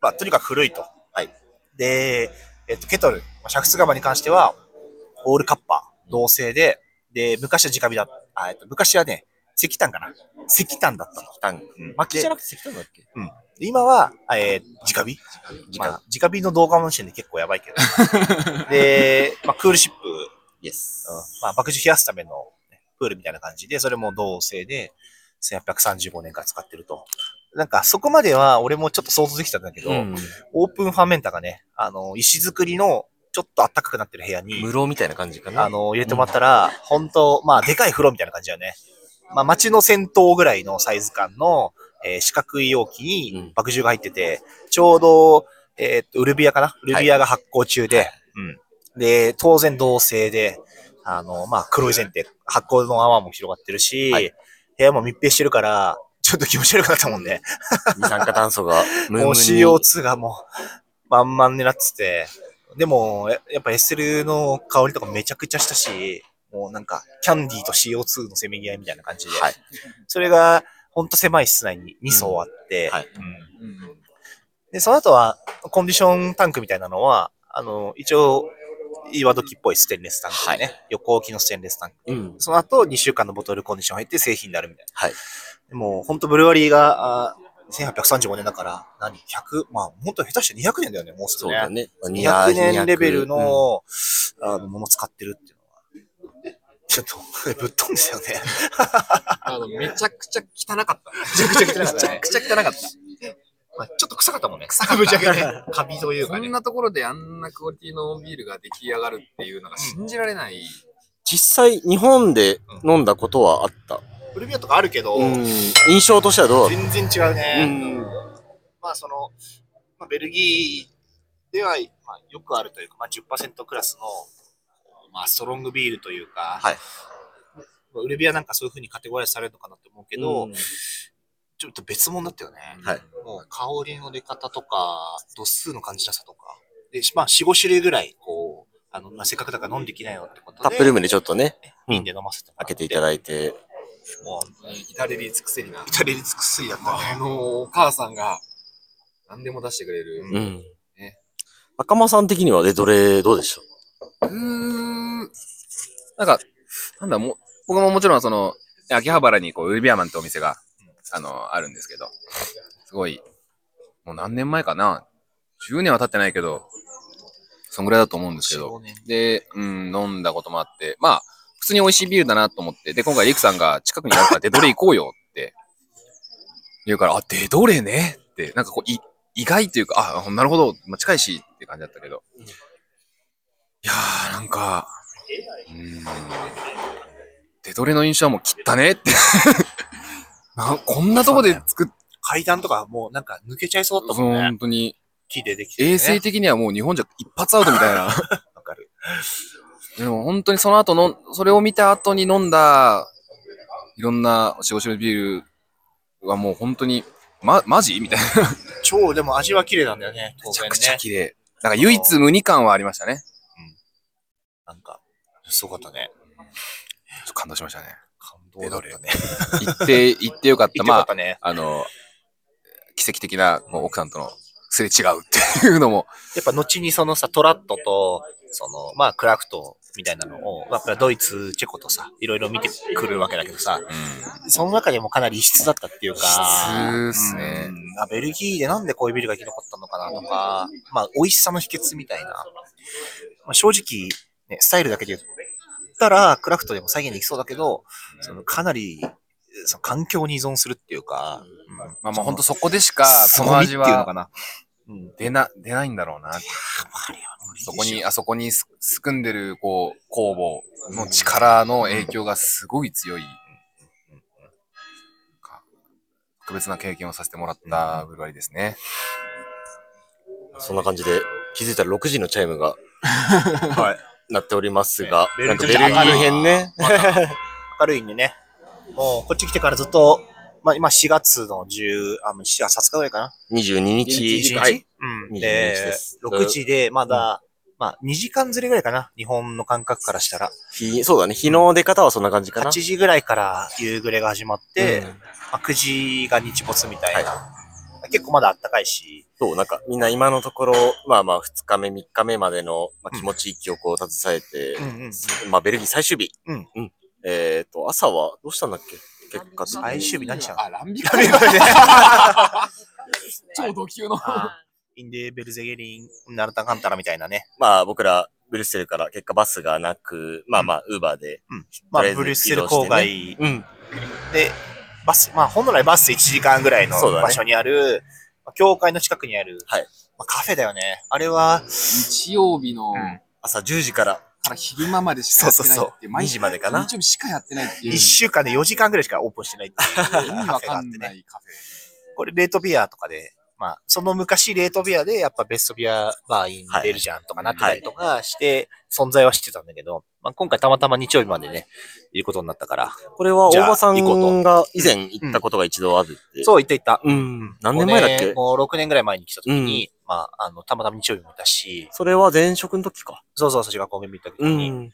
まあ、とにかく古いと。はい。で、えっと、ケトル、まあ、煮沸釜に関しては、オールカッパー、銅製で、で、昔は直火だあ、えっと、昔はね、石炭かな。石炭だったの。タンうん。薪じゃなくて石炭だっけ？で今は、えー、直火？直まあ、直火の動画もしてんで結構やばいけど。で、まあ、クールシップ、イエス。うん。まあ、爆樹冷やすための、ね、プールみたいな感じで、それも銅製で、1835年から使ってると。なんか、そこまでは俺もちょっと想像できたんだけど、うん。オープンファーメンターがね、あの、石造りのちょっと暖かくなってる部屋に、室みたいな感じかな。あの、入れてもらったら、本当まあ、でかい風呂みたいな感じだよね。まあ、街の銭湯ぐらいのサイズ感のえー四角い容器うんに麦汁が入ってて、ちょうど、えーっと、ウルビアかな？ウルビアが発酵中で、うん。で、当然同性で、あの、まあ、黒い前提、発酵の泡も広がってるし、はい部屋も密閉してるから、ちょっと気持ち悪くなったもんね。二酸化炭素がムンムンもうに CO2 がもう、満々になってて、でも、ややっぱエッセルの香りとかめちゃくちゃしたし、もうなんか、キャンディーと CO2 のせめぎ合いみたいな感じで、はい。それが、ほんと狭い室内に2層あって、で、その後は、コンディションタンクみたいなのは、あの、一応、岩時っぽいステンレスタンクでね、横置きのステンレスタンク。うん。その後、2週間のボトルコンディション入って製品になるみたいな。はい。でも、ほんとブルワリーが、あー1835年だから、何 ?100、まあ、ほんと下手して200年だよね、もうすぐね。そうだね。200年レベル200の、あの、ものを使ってるっていうのは、ちょっと、ぶっ飛んですよね。あの、めちゃくちゃ汚かった。めちゃくちゃ汚かったね めちゃくちゃ汚かった。まあ、ちょっと臭かったもんね。臭かった。ぶちゃけね。カビというかね。こんなところであんなクオリティのビールが出来上がるっていうのが信じられない。実際、日本で飲んだことはあった？ブルビアとかあるけど、うん。印象としてはどう全然違うたね。うん。まあ、その、まあ、ベルギーでは、まあ、よくあるというか、まあ、10%クラスの、まあ、ストロングビールというか、はいウルビアなんかそういう風にカテゴライズされるのかなって思うけど、うんちょっと別物だったよね。はい。もう香りの出方とか、度数の感じなさとか。で、まあ、4、5種類ぐらい、こう、あの、まあ、せっかくだから飲んできなよってことで。タップルームでちょっとね、瓶で飲ませて開けていただいて。もう、至れり尽くせりな。至れり尽くすぎだったね。あの、お母さんが何でも出してくれる。うんね。赤間さん的には、で、どれ、どうでしょうーん。なんか、なんだ、もう、僕ももちろんその、秋葉原にこう、ウルビアマンってお店が、あの、あるんですけど、すごい、もう何年前かな ?10 年は経ってないけど、そんぐらいだと思うんですけど、4年。で、うん、飲んだこともあって、まあ、普通に美味しいビールだなと思って、で、今回リクさんが近くにあるからデドレ行こうよって。言うから、あ、デドレね？って、なんかこう、い意外というか、あ、なるほど、まあ、近いしって感じだったけど、いやー、なんか、うん、デドレの印象はもう汚ねってな。こんなとこで作っ階段とかもうなんか抜けちゃいそうだったもんね。本当に、木でできて、ね。衛生的にはもう日本じゃ一発アウトみたいな。わかる。でも本当にその後の、それを見た後に飲んだ、いろんなしごしのビールはもう本当に、ま、マジみたいな。超、でも味は綺麗なんだよね。当然めちゃくちゃね。綺麗。なんか唯一無二感はありましたね。なんか、すごかったね。ちょっと感動しましたね。感動だったね。行って、行ってよかった。まあね。あの、奇跡的な奥さんとのすれ違うっていうのも、やっぱ後にそのさ、トラットと、その、まあ、クラフトみたいなのを、まあ、ドイツ、チェコとさ、いろいろ見てくるわけだけどさ、うん。その中でもかなり異質だったっていうか、異質っすねうんあベルギーでなんでこういうビルが生き残ったのかなとか、まあ、美味しさの秘訣みたいな。まあ、正直、ね、スタイルだけで言ったら、クラフトでも再現できそうだけど、そのかなり、その環境に依存するっていうか、うん。まあまあ本当そこでしか、その味はっていうのかな。うん。出な、出ないんだろうな。そこに、あそこにす住んでる、こう、工房の力の影響がすごい強い。か特別な経験をさせてもらったブルワリーですね。そんな感じで、気づいたら6時のチャイムが。はい。鳴っておりますが、ねなんかベルギー編ね。明るいんでね。もう、こっち来てからずっと、まあ、今4月の10、あ、もう4月20日ぐらいかな。22日。21日、はい。うん。22日でです、6時で、まだ、まあ、2時間ずれぐらいかな。日本の感覚からしたら。日そうだね。日の出方はそんな感じかな。8時ぐらいから夕暮れが始まって、うんまあ、9時が日没みたいな。結構まだ暖かいし、そう、なんかみんな今のところ、まあまあ2日目、3日目までの、まあ、気持ちいい記憶を携えて、うんうんまあベルギー最終日。うんえっ、と、朝はどうしたんだっけ？結果的に。最終日何したの？あ、ランビカ 超ド級の。インデーベルゼゲリン、ナルタカンタラみたいなね。まあ僕ら、ブルッセルから結果バスがなく、まあまあ、ウーバーで。うん。まあ、ブリュッセル郊外うん。で、バス、まあ、本来バス1時間ぐらいの場所にある、まあ教会の近くにある、はいまあ、カフェだよね。あれは、日曜日の、うん朝10時からから昼間までしかやってないってそうそうそう毎2時までかな日曜日しかやってないっていう1週間で4時間ぐらいしかオープンしてないっていう 意味わかんカフェがあってね。ないカフェ。これレートビアとかで、まあ、その昔レートビアでやっぱベストビアバーイン出るじゃんとかなってたりとかして、存在は知ってたんだけど、まあ今回たまたま日曜日までね、いることになったから。これは大場さんが以前行ったことが一度あるって。そう、行った行った。うん。何年前だっけ？もう6年ぐらい前に来た時に、まあ、あの、たまたま日曜日もいたし、それは前職の時か。そうそう、私がコンビニ行った時うに。ん。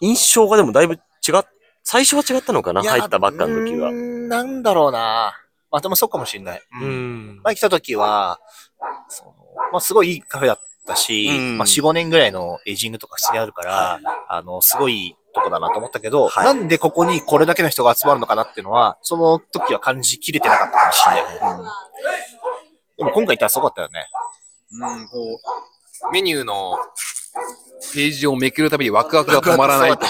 印象がでもだいぶ違っ、最初は違ったのかな？入ったばっかの時はなんだろうな。まあでもそうかもしれない。ううんん。前来た時は、そのまあすごいいいカフェだったし、うんまあ4、5年ぐらいのエイジングとか普通にあるから、あの、すごいとこだなと思ったけど、はいなんでここにこれだけの人が集まるのかなっていうのは、その時は感じきれてなかったかもしれない。うんでも今回行ったらすごかったよね。うん、こう、メニューのページをめくるたびにワクワクが止まらないとね、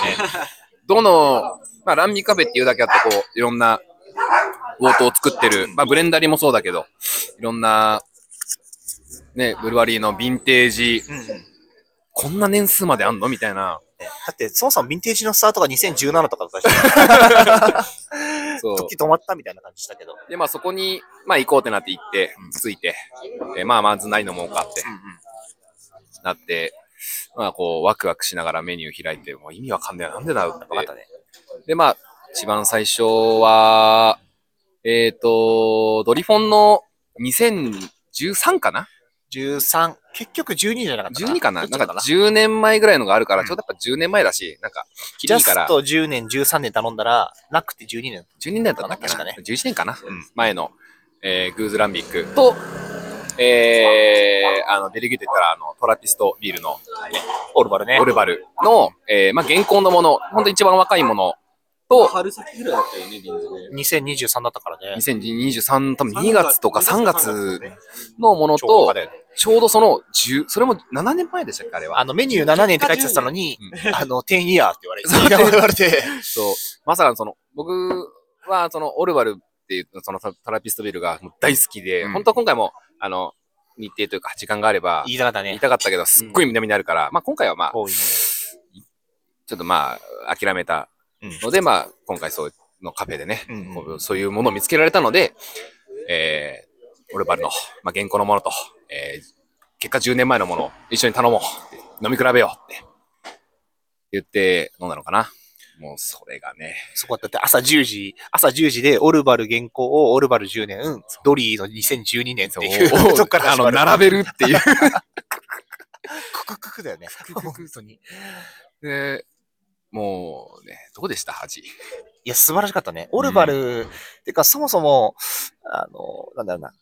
どの、まあ、ランミカフェっていうだけあって、こう、いろんなウォートを作ってる、まあ、ブレンダリーもそうだけど、いろんな、ね、ブルワリーのヴィンテージ、こんな年数まであんのみたいな。だって、そもそもヴィンテージのスタートが2017とかだったし。時止まったみたいな感じしたけど。で、まあ、そこに、まあ、行こうってなって行って、着いて、えーまあ、まずないのも多かって、なって、まあ、こう、ワクワクしながらメニュー開いて、もう意味わかんねえな。なんでだろうって。分かったね。で、まあ、一番最初は、えっ、と、ドリフォンの2013かな？13、結局12じゃなかった ?12 かな？なんかどっちだった10年前ぐらいのがあるから、うん。ちょうどやっぱ10年前だし、なんか、きジャりいいから。ス、ト10年、13年頼んだら、なくて12年。12年だったんだっけな？確かね ?11 年かな、うん。前の、えー、グーズランビックと、えー、あの、ベルギーで言ったら、あの、トラピストビールのオルバルね。オルバルの、えー、まあ、現行のもの、本当一番若いものと、春先ぐらいだったよね、臨時で。2023だったからね。2023、多分2月とか3月のものとちょうどその10、それも7年前でしたっけあれは？あの、メニュー7年って書いてあったのに、うんあの、10イヤーって言われて、言われて、そう。まさかその、僕はそのオルバルっていう、そのトラピストビルが大好きで、うん本当は今回も、あの、日程というか時間があれば言いたかった言いね。たかったけど、すっごい南になるから、まあ今回はまあ、ちょっとまあ、諦めたうんので、まあ、今回そのカフェでね、うんそういうものを見つけられたので、えー、オルバルの、まあ、原稿のものと、えー、結果10年前のものを一緒に頼もう飲み比べようって言って飲んだのかな。もうそれがね、そこだって朝10時、朝10時でオルバル原稿をオルバル10年、ドリーの2012年っていうそ からあの。並べるっていう。ククククだよね。本当に。いで、もうね、どうでした？味。や、素晴らしかったね。オルバル、てか、そもそも、あの、なんだろうな。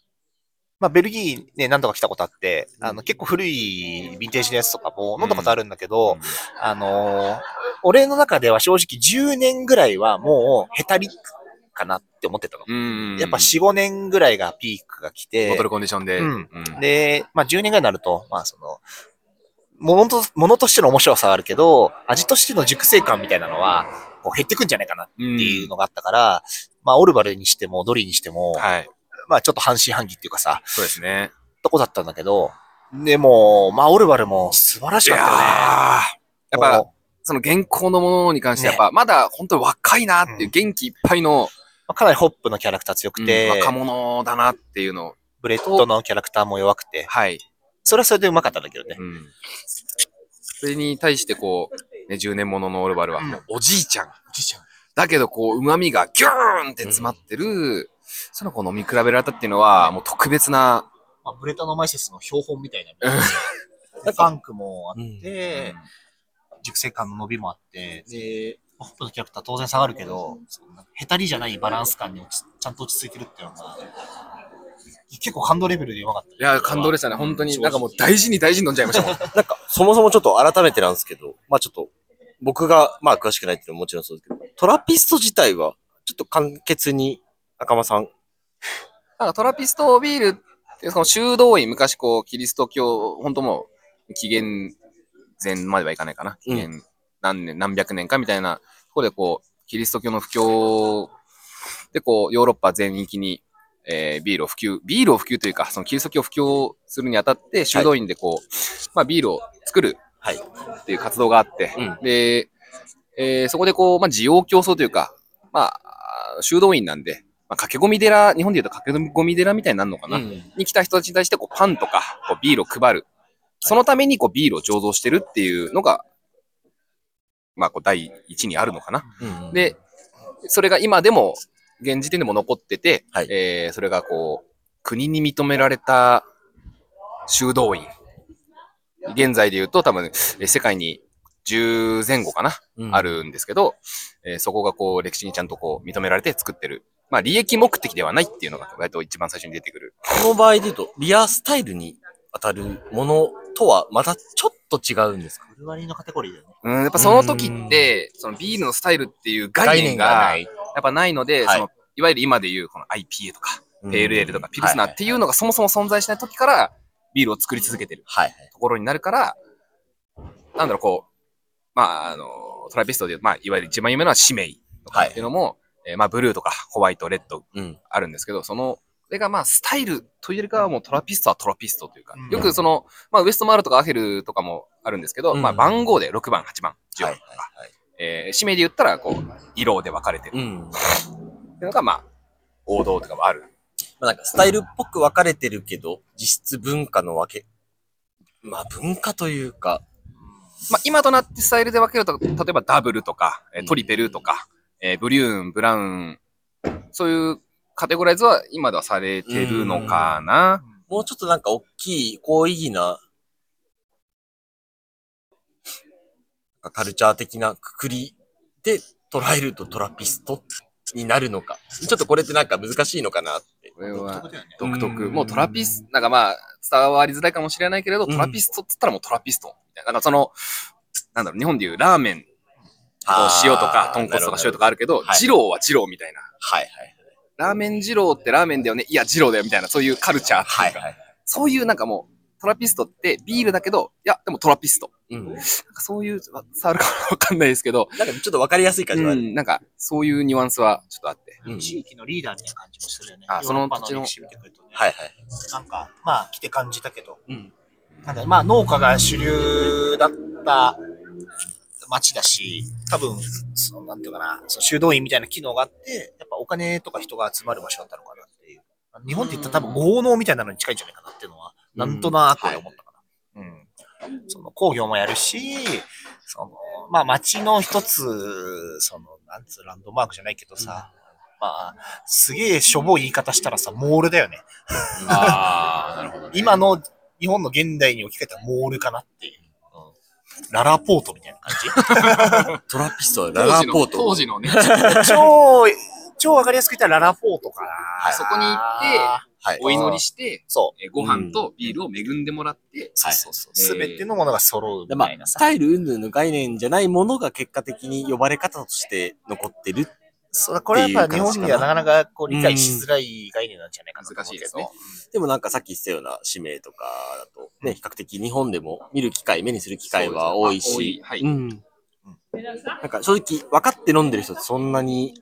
まあ、ベルギーね、何度か来たことあって、あの、結構古いヴィンテージのやつとかも飲んだことあるんだけど、あのー俺の中では正直10年ぐらいはもうヘタリかなって思ってたの。うん。やっぱ4、5年ぐらいがピークが来てボト、ルコンディションで。うんうんで、まあ10年ぐらいになると、まあその、ものと、ものとしての面白さはあるけど、味としての熟成感みたいなのは、こう減ってくんじゃないかなっていうのがあったから、まあオルバルにしてもドリーにしても、はい。まあちょっと半信半疑っていうかさ、そうですね。とこだったんだけど、でも、まあオルバルも素晴らしかったよね。やっぱ、もその現行のものに関して、やっぱ、まだ本当に若いなっていう元気いっぱいの、うかなりホップのキャラクター強くて、うん若者だなっていうのを、ブレットのキャラクターも弱くて、はい。それはそれでうまかったんだけどね。うん。それに対してこう、ね、10年もののオルバルは、もうおじいちゃん。だけど、こう、旨味がギューンって詰まってる、その子飲み比べられたっていうのは、もう特別な、まあ、ブレタノマイセスの標本みたいな。うんファンクもあうんって、熟成感の伸びもあって、で、ホップのキャラクター当然下がるけど、そんなヘタリじゃないバランス感にちゃんと落ち着いてるっていうのが、結構感動レベルでうまかった。いや、感動でしたね。本当に。なんかもう大事に大事に飲んじゃいましたもん。なんか、そもそもちょっと改めてなんですけど、まあちょっと、僕が、まあ詳しくないっていうのはもちろんそうですけど、トラピスト自体は、ちょっと簡潔に、赤間さん。なんかトラピストビールって、その修道院、昔こう、キリスト教、本当もう、紀元前まではいかないかな。紀元何年、何百年かみたいな、ところでこう、キリスト教の布教で、こう、ヨーロッパ全域に、えービールを普及、ビールを普及というか、そのキリスト教を普及するにあたって、修道院でこう、まあビールを作るはい。っていう活動があって、うんで、えーそこでこう、まあ、需要競争というか、まあ、修道院なんで、まあ、駆け込み寺、日本で言うと駆け込み寺みたいになるのかな、うんに来た人たちに対してこうパンとかこうビールを配る。そのためにこうビールを醸造してるっていうのが、まあ、こう第一にあるのかな？うんで、それが今でも、現時点でも残ってて、はいえーそれがこう、国に認められた修道院。現在で言うと多分、えー世界に10前後かな、うんあるんですけど、えーそこがこう、歴史にちゃんとこう、認められて作ってる。まあ、利益目的ではないっていうのが、割と一番最初に出てくる。この場合で言うと、ビアスタイルに当たるものとはまたちょっと違うんですか？ブルワリーのカテゴリーだよね。うん、やっぱその時って、そのビールのスタイルっていう概念が、い。やっぱないので、はいその、いわゆる今で言うこの IPA とか、うんペールエールとかピルスナーっていうのがそもそも存在しない時から、ビールを作り続けてるはいはい。ところになるから、なんだろう、こう、まあ、あの、トラピストで、まあ、いわゆる一番有名なのはシメイとかっていうのも、えーまあ、ブルーとかホワイト、レッドうん。あるんですけど、その、それがまあ、スタイルというよりかはもうトラピストはトラピストというか、うんよくその、まあ、ウエストマールとかアヘルとかもあるんですけど、うんまあ、番号で6番、8番、10はい番とか。えー、指名で言ったら、こう、色で分かれてるうん。っていうのが、まあ、王道とかもある。まあなんかスタイルっぽく分かれてるけど、実質文化の分け。まあ文化というか、まあ、今となってスタイルで分けると、例えばダブルとか、えートリペルとか、えーブリューン、ブラウン、そういうカテゴライズは今ではされてるのかな？もうちょっとなんか大きい、高意義な、なカルチャー的なくくりで捉えるとトラピストになるのか。ちょっとこれってなんか難しいのかなって。これは。独特。うんもうトラピスト、なんかまあ、伝わりづらいかもしれないけれど、うんトラピストっつったらもうトラピスト。みたいな。なんかその、なんだろう、日本でいうラーメンの塩とか、豚骨とか塩とかあるけど、はい二郎は二郎みたいな。はいはい。ラーメン二郎ってラーメンだよね。いや、二郎だよみたいな、そういうカルチャーはいはい。そういうなんかもう、トラピストってビールだけど、いや、でもトラピスト。うん。なんかそういう、わ伝わるかわかんないですけど、なんかちょっと分かりやすい感じは。うん、なんかそういうニュアンスはちょっとあって。うん地域のリーダーみたいな感じもするよね。あその土地の歴史見てくるとね。はいはい。なんか、まあ、来て感じたけど、うん。なんだまあ、農家が主流だった町だし、多分、そのなんていうかな、その修道院みたいな機能があって、やっぱお金とか人が集まる場所だったのかなっていう。日本って言ったら多分豪農みたいなのに近いんじゃないかなっていうのは、なんとなく思ったかな。うん。その工業もやるし、その、まあ町の一つ、その、なんつうランドマークじゃないけどさ、まあ、すげえしょぼい言い方したらさ、モールだよね。ああ、なるほど、今の日本の現代に置き換えたモールかなっていう。ララポートみたいな感 トラピストはララポート。当時のね、じ超、超わかりやすく言ったらララポートかな。そこに行ってはい。お祈りして、そう。えーご飯とビールを恵んでもらって、そうそうそう。えーすべてのものが揃うでまあ、みたいなさ。スタイル云々の概念じゃないものが結果的に呼ばれ方として残ってる。そうこれはやっぱ日本にはなかなかこう理解しづらい概念なんじゃないかな。難しいですね。でもなんかさっき言ったような使命とかだと、ね、比較的日本でも見る機会、目にする機会は多いし。ね、はい。うん。なんか正直分かって飲んでる人ってそんなに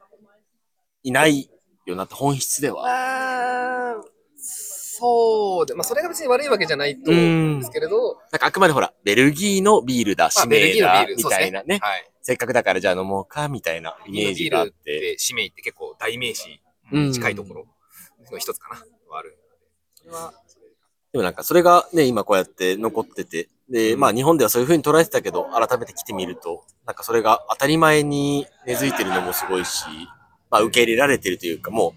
いないよなって本質では。そうで、まあ、それが別に悪いわけじゃないと思うんですけれど、なんかあくまでほら、ベルギーのビールだ、まあ使命だ、みたいなね。はい。せっかくだからじゃあ飲もうか、みたいなイメージがあっ。てて、使命って結構代名詞うんに近いところの一つかな、はある。でもなんかそれがね、今こうやって残ってて、で、まあ日本ではそういう風に捉えてたけど、改めて来てみると、なんかそれが当たり前に根付いてるのもすごいし、まあ受け入れられてるというか、も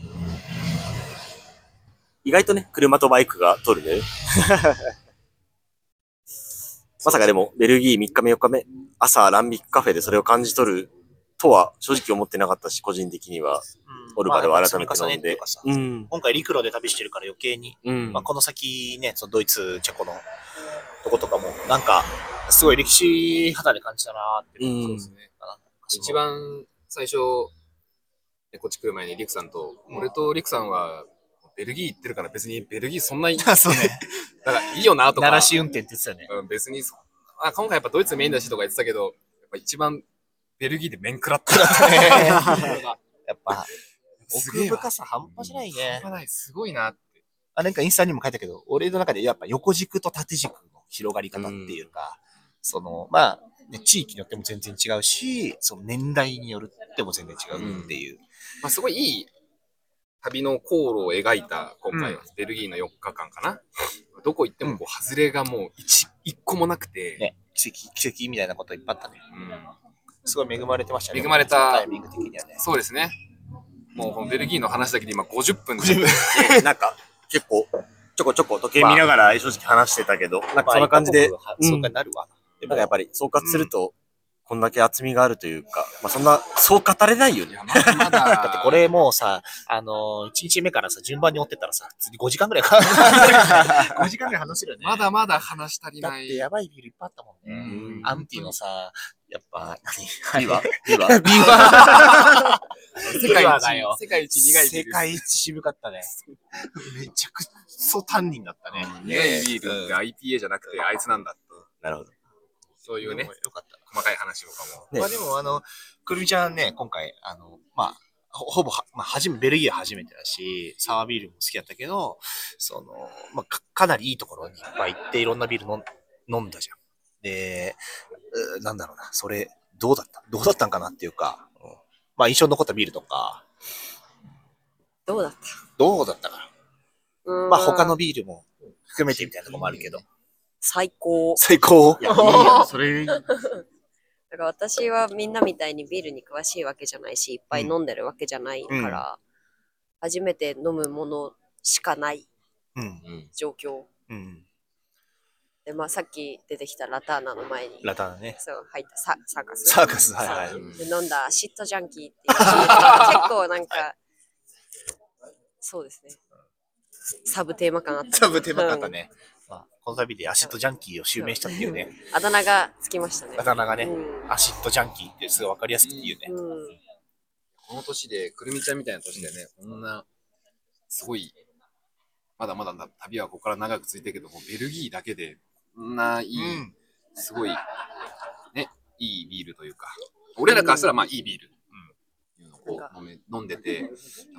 う、意外とね、車とバイクが取るね。まさかでも、ベルギー3日目4日目、朝ランビックカフェでそれを感じ取るとは正直思ってなかったし、個人的には、うんオルバルをまあ改めて飲んで。今回陸路で旅してるから余計に、うん。まあ、この先ね、そのドイツ、チェコのとことかも、なんか、すごい歴史肌で感じたなーっていう。うんそうですね。一番最初、ねこっち来る前にリクさんと、俺とリクさんは、ベルギー行ってるから別にベルギーそんなに、だそうね。からいいよなとか、鳴らし運転って言ってたよね。うん、別にそあ、今回やっぱドイツメインだしとか言ってたけど、やっぱ一番ベルギーで面食らったなって。やっぱ、奥深さ半端じゃないね半。端ないすごいなって。あ、なんかインスタにも書いたけど、俺の中でやっぱ横軸と縦軸の広がり方っていうか、その、まあ、ね、地域によっても全然違うし、その年代によるっても全然違うっていう。まあ、すごいいい旅の航路を描いた、今回はベルギーの4日間かな。どこ行ってもこう、外れがもう一、一個もなくて、ね、奇跡、奇跡みたいなこといっぱいあったね。うんすごい恵まれてましたね。恵まれたタイミング的にはね。そうですね。もうこのベルギーの話だけで今50分で。ねなんか、結構、ちょこちょこ時計見ながら正直話してたけど、なんかそんな感じで、まあそうかなるわ。でなんかやっぱり総括すると、こんだけ厚みがあるというか、まあそんな、そう語れないよね。まだまだ。だってこれもうさ、あのー、1日目からさ、順番に追ってったらさ、次5時間ぐらいか。5時間ぐらい話せるよね。まだまだ話し足りだっない。てやばいビールいっぱいあったもんうね。んアンティのさ、やっぱ、ビワビワ何ビワ世界一、世界一苦いビール。世界一渋かったね。めちゃくそタンニンだったね。苦いビールって IPA じゃなくてあいつなんだって。なるほど。そういうね、よかった。細かい話とかも。ねまあでも、あの、くるみちゃんね、今回、あの、まあ、ほほぼは、まあ、はじめ、ベルギーは初めてだし、サワービールも好きだったけど、その、まあ、かかなりいいところにいっぱい行って、いろんなビール飲ん飲んだじゃん。で、うなんだろうな、それ、どうだった？どうだったんかなっていうか、うんまあ、印象に残ったビールとか、どうだった？どうだったかまあ、他のビールも含めてみたいなところもあるけど。最高。最高？いや、いいよ。それ、だから私はみんなみたいにビールに詳しいわけじゃないし、いっぱい飲んでるわけじゃないから、初めて飲むものしかないうん。状況。うん。で、まあさっき出てきたラターナの前に、ラターナね。そう、入ったササーカス。サーカスはいはいで飲んだシットジャンキーっていう 結構なんか、そうですね。サブテーマ感あった。サブテーマ感だね。まあ、この度でアシッドジャンキーを襲名したっていうね。うん。あだ名がつきましたね。あだ名がね、うんアシッドジャンキーってすごいわかりやすくて言うね。うん。この年で、くるみちゃんみたいな年でね、こんな、すごい、まだまだ旅はここから長く続いてるけども、ベルギーだけで、こんないい、うんすごい、ね、いいビールというか、俺らからしたらまあいいビール、う飲め飲んでて、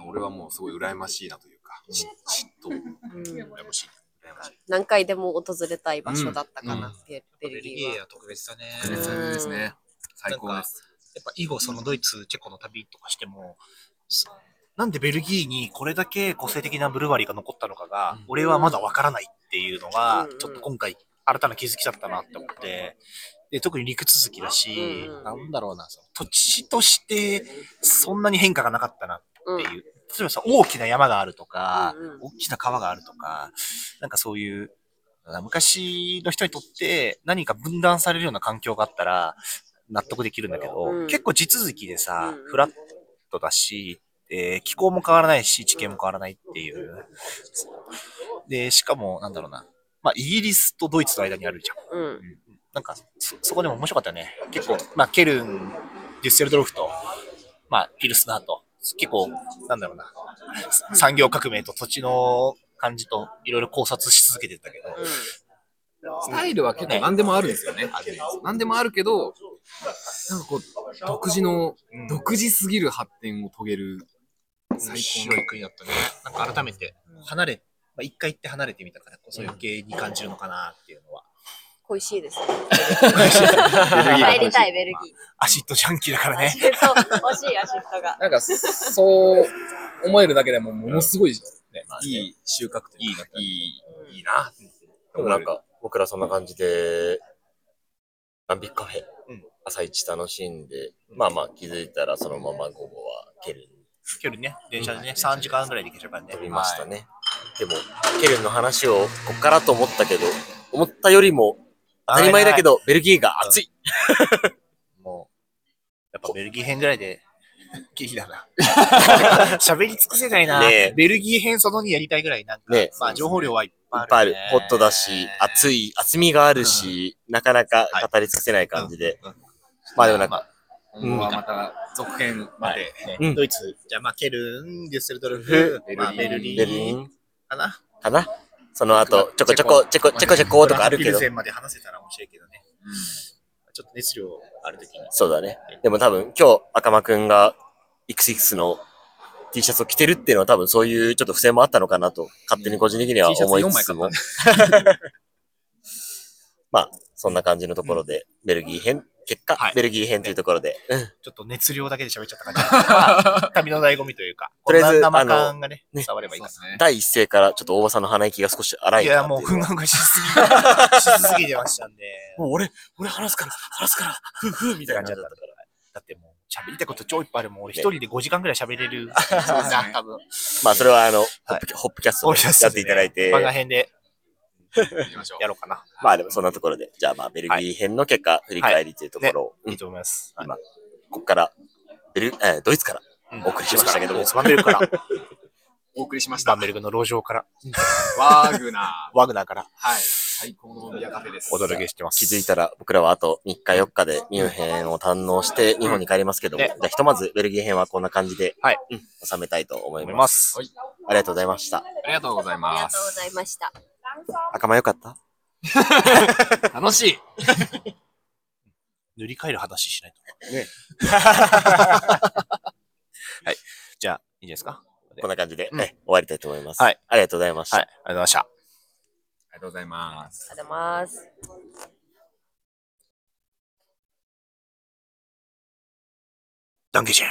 俺はもうすごい羨ましいなというか、し嫉妬、うん羨ましい。何回でも訪れたい場所だったかな、うんベベルギーは。は特別だね。特別ですね。最高なんかです。やっぱ以後そのドイツ、チェコの旅とかしても、そなんでベルギーにこれだけ個性的なブルワリーが残ったのかが、うん俺はまだわからないっていうのがうん、ちょっと今回新たな気づきだったなって思って、で特に陸続きだし、うんなんだろうな、その土地としてそんなに変化がなかったなうんっていう。例えばさ、大きな山があるとか、うんうん大きな川があるとか、なんかそういう、昔の人にとって何か分断されるような環境があったら納得できるんだけど、うん結構地続きでさ、うんフラットだし、え気候も変わらないし、地形も変わらないっていう。で、しかも、なんだろうな。まあ、イギリスとドイツの間にあるじゃん。うん。なんか、そ、そこでも面白かったよね。結構、まあ、ケルン、デュッセルドルフと、まあ、ピルスナーと、結構、なんだろうな。産業革命と土地の感じと、いろいろ考察し続けてたけど、スタイルは結構何でもあるんですよね。何でもあるけど、なんかこう、独自の、うん独自すぎる発展を遂げる面白い国だったね。なんか改めて、離れ、まあ、一回行って離れてみたからこそ余計に感じるのかなっていうのは。恋しいですね。ベルギー帰りたい、ベルギー。アシッドジャンキーだからね。そう、欲しい、アシッドが。なんか、そう思えるだけでもものすごい、ねまあねいい収穫というか、いい、いいな。でもなんか、僕らそんな感じで、アンビックカフェ、うん朝一楽しんで、まあまあ気づいたらそのまま午後はケルンに距離ね、電車でね、3時間ぐらいで行けちゃうからね。飛びましたね。でも、ケルンの話をこっからと思ったけど、思ったよりも当たり前だけど。ど、ベルギーが熱い。もう、やっぱベルギー編ぐらいで、ギリだな。喋り尽くせないな。ベルギー編その2やりたいぐらい、なんか、まあ情報量はいっぱいある、いっぱいある。ホットだし、熱い、厚みがあるし、なかなか語り尽くせない感じで。うん。うんまあでもなんか、今後はまた続編まで。ドイツ、じゃあまあケルン、デュッセルドルフ、ベルリンかな。かなその後、ちょこちょこ、ちょこちょこちょことかあるけどまで話せたら面白いけどね。ちょっと熱量あるときに。そうだね。でも多分今日赤間くんが XX の T シャツを着てるっていうのは多分そういうちょっと不正もあったのかなと、勝手に個人的には T シャツ4思いつつも。まあ、そんな感じのところで、ベルギー編結果、はいベルギー編というところで。うんちょっと熱量だけで喋っちゃった感じ。まあ、旅の醍醐味というか、とりあえず生感がね、ね伝わればいいかそうですね。第一声からちょっと大場さんの鼻息が少し荒な。いや、いいもう、ふんがんがしすぎ、しすぎてましたんで。もう俺、俺話すから、話すから、ふうふうみたいな感じだったから。だってもう、喋りたいこと超いっぱいある。もう俺一人で5時間ぐらい喋れる。そうですね多分。まあ、それはあの、ホはいップキャホップキャストでやっていただいて、番外編でやろうかな。まあでもそんなところで、じゃあまあ、ベルギー編の結果、振り返りというところを、うんいいと思います。はい今、ここから、ベル、えードイツから。うん。お送りしましたけど。もバンベから、お送りしました。バンベルグの路上から、ワーグナー。ワグナーから。はい。最高のビアカフェです。お届けしてます。気づいたら僕らはあと3日4日でミュンヘンを堪能して日本に帰りますけども、ね。じゃあひとまずベルギー編はこんな感じで、はい。うん収めたいと思い思いま。ます。す。はい。ありがとうございました。ありがとうございありますがとうございました。赤間よかった？楽しい 塗り替える話しないと。ね。はい。じゃあ、いいですか？こんな感じで、うんね終わりたいと思います。はいありがとうございました。はい。ありがとうございました。ありがとうございますありがとうございます。ダンケシェ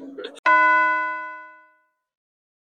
ン。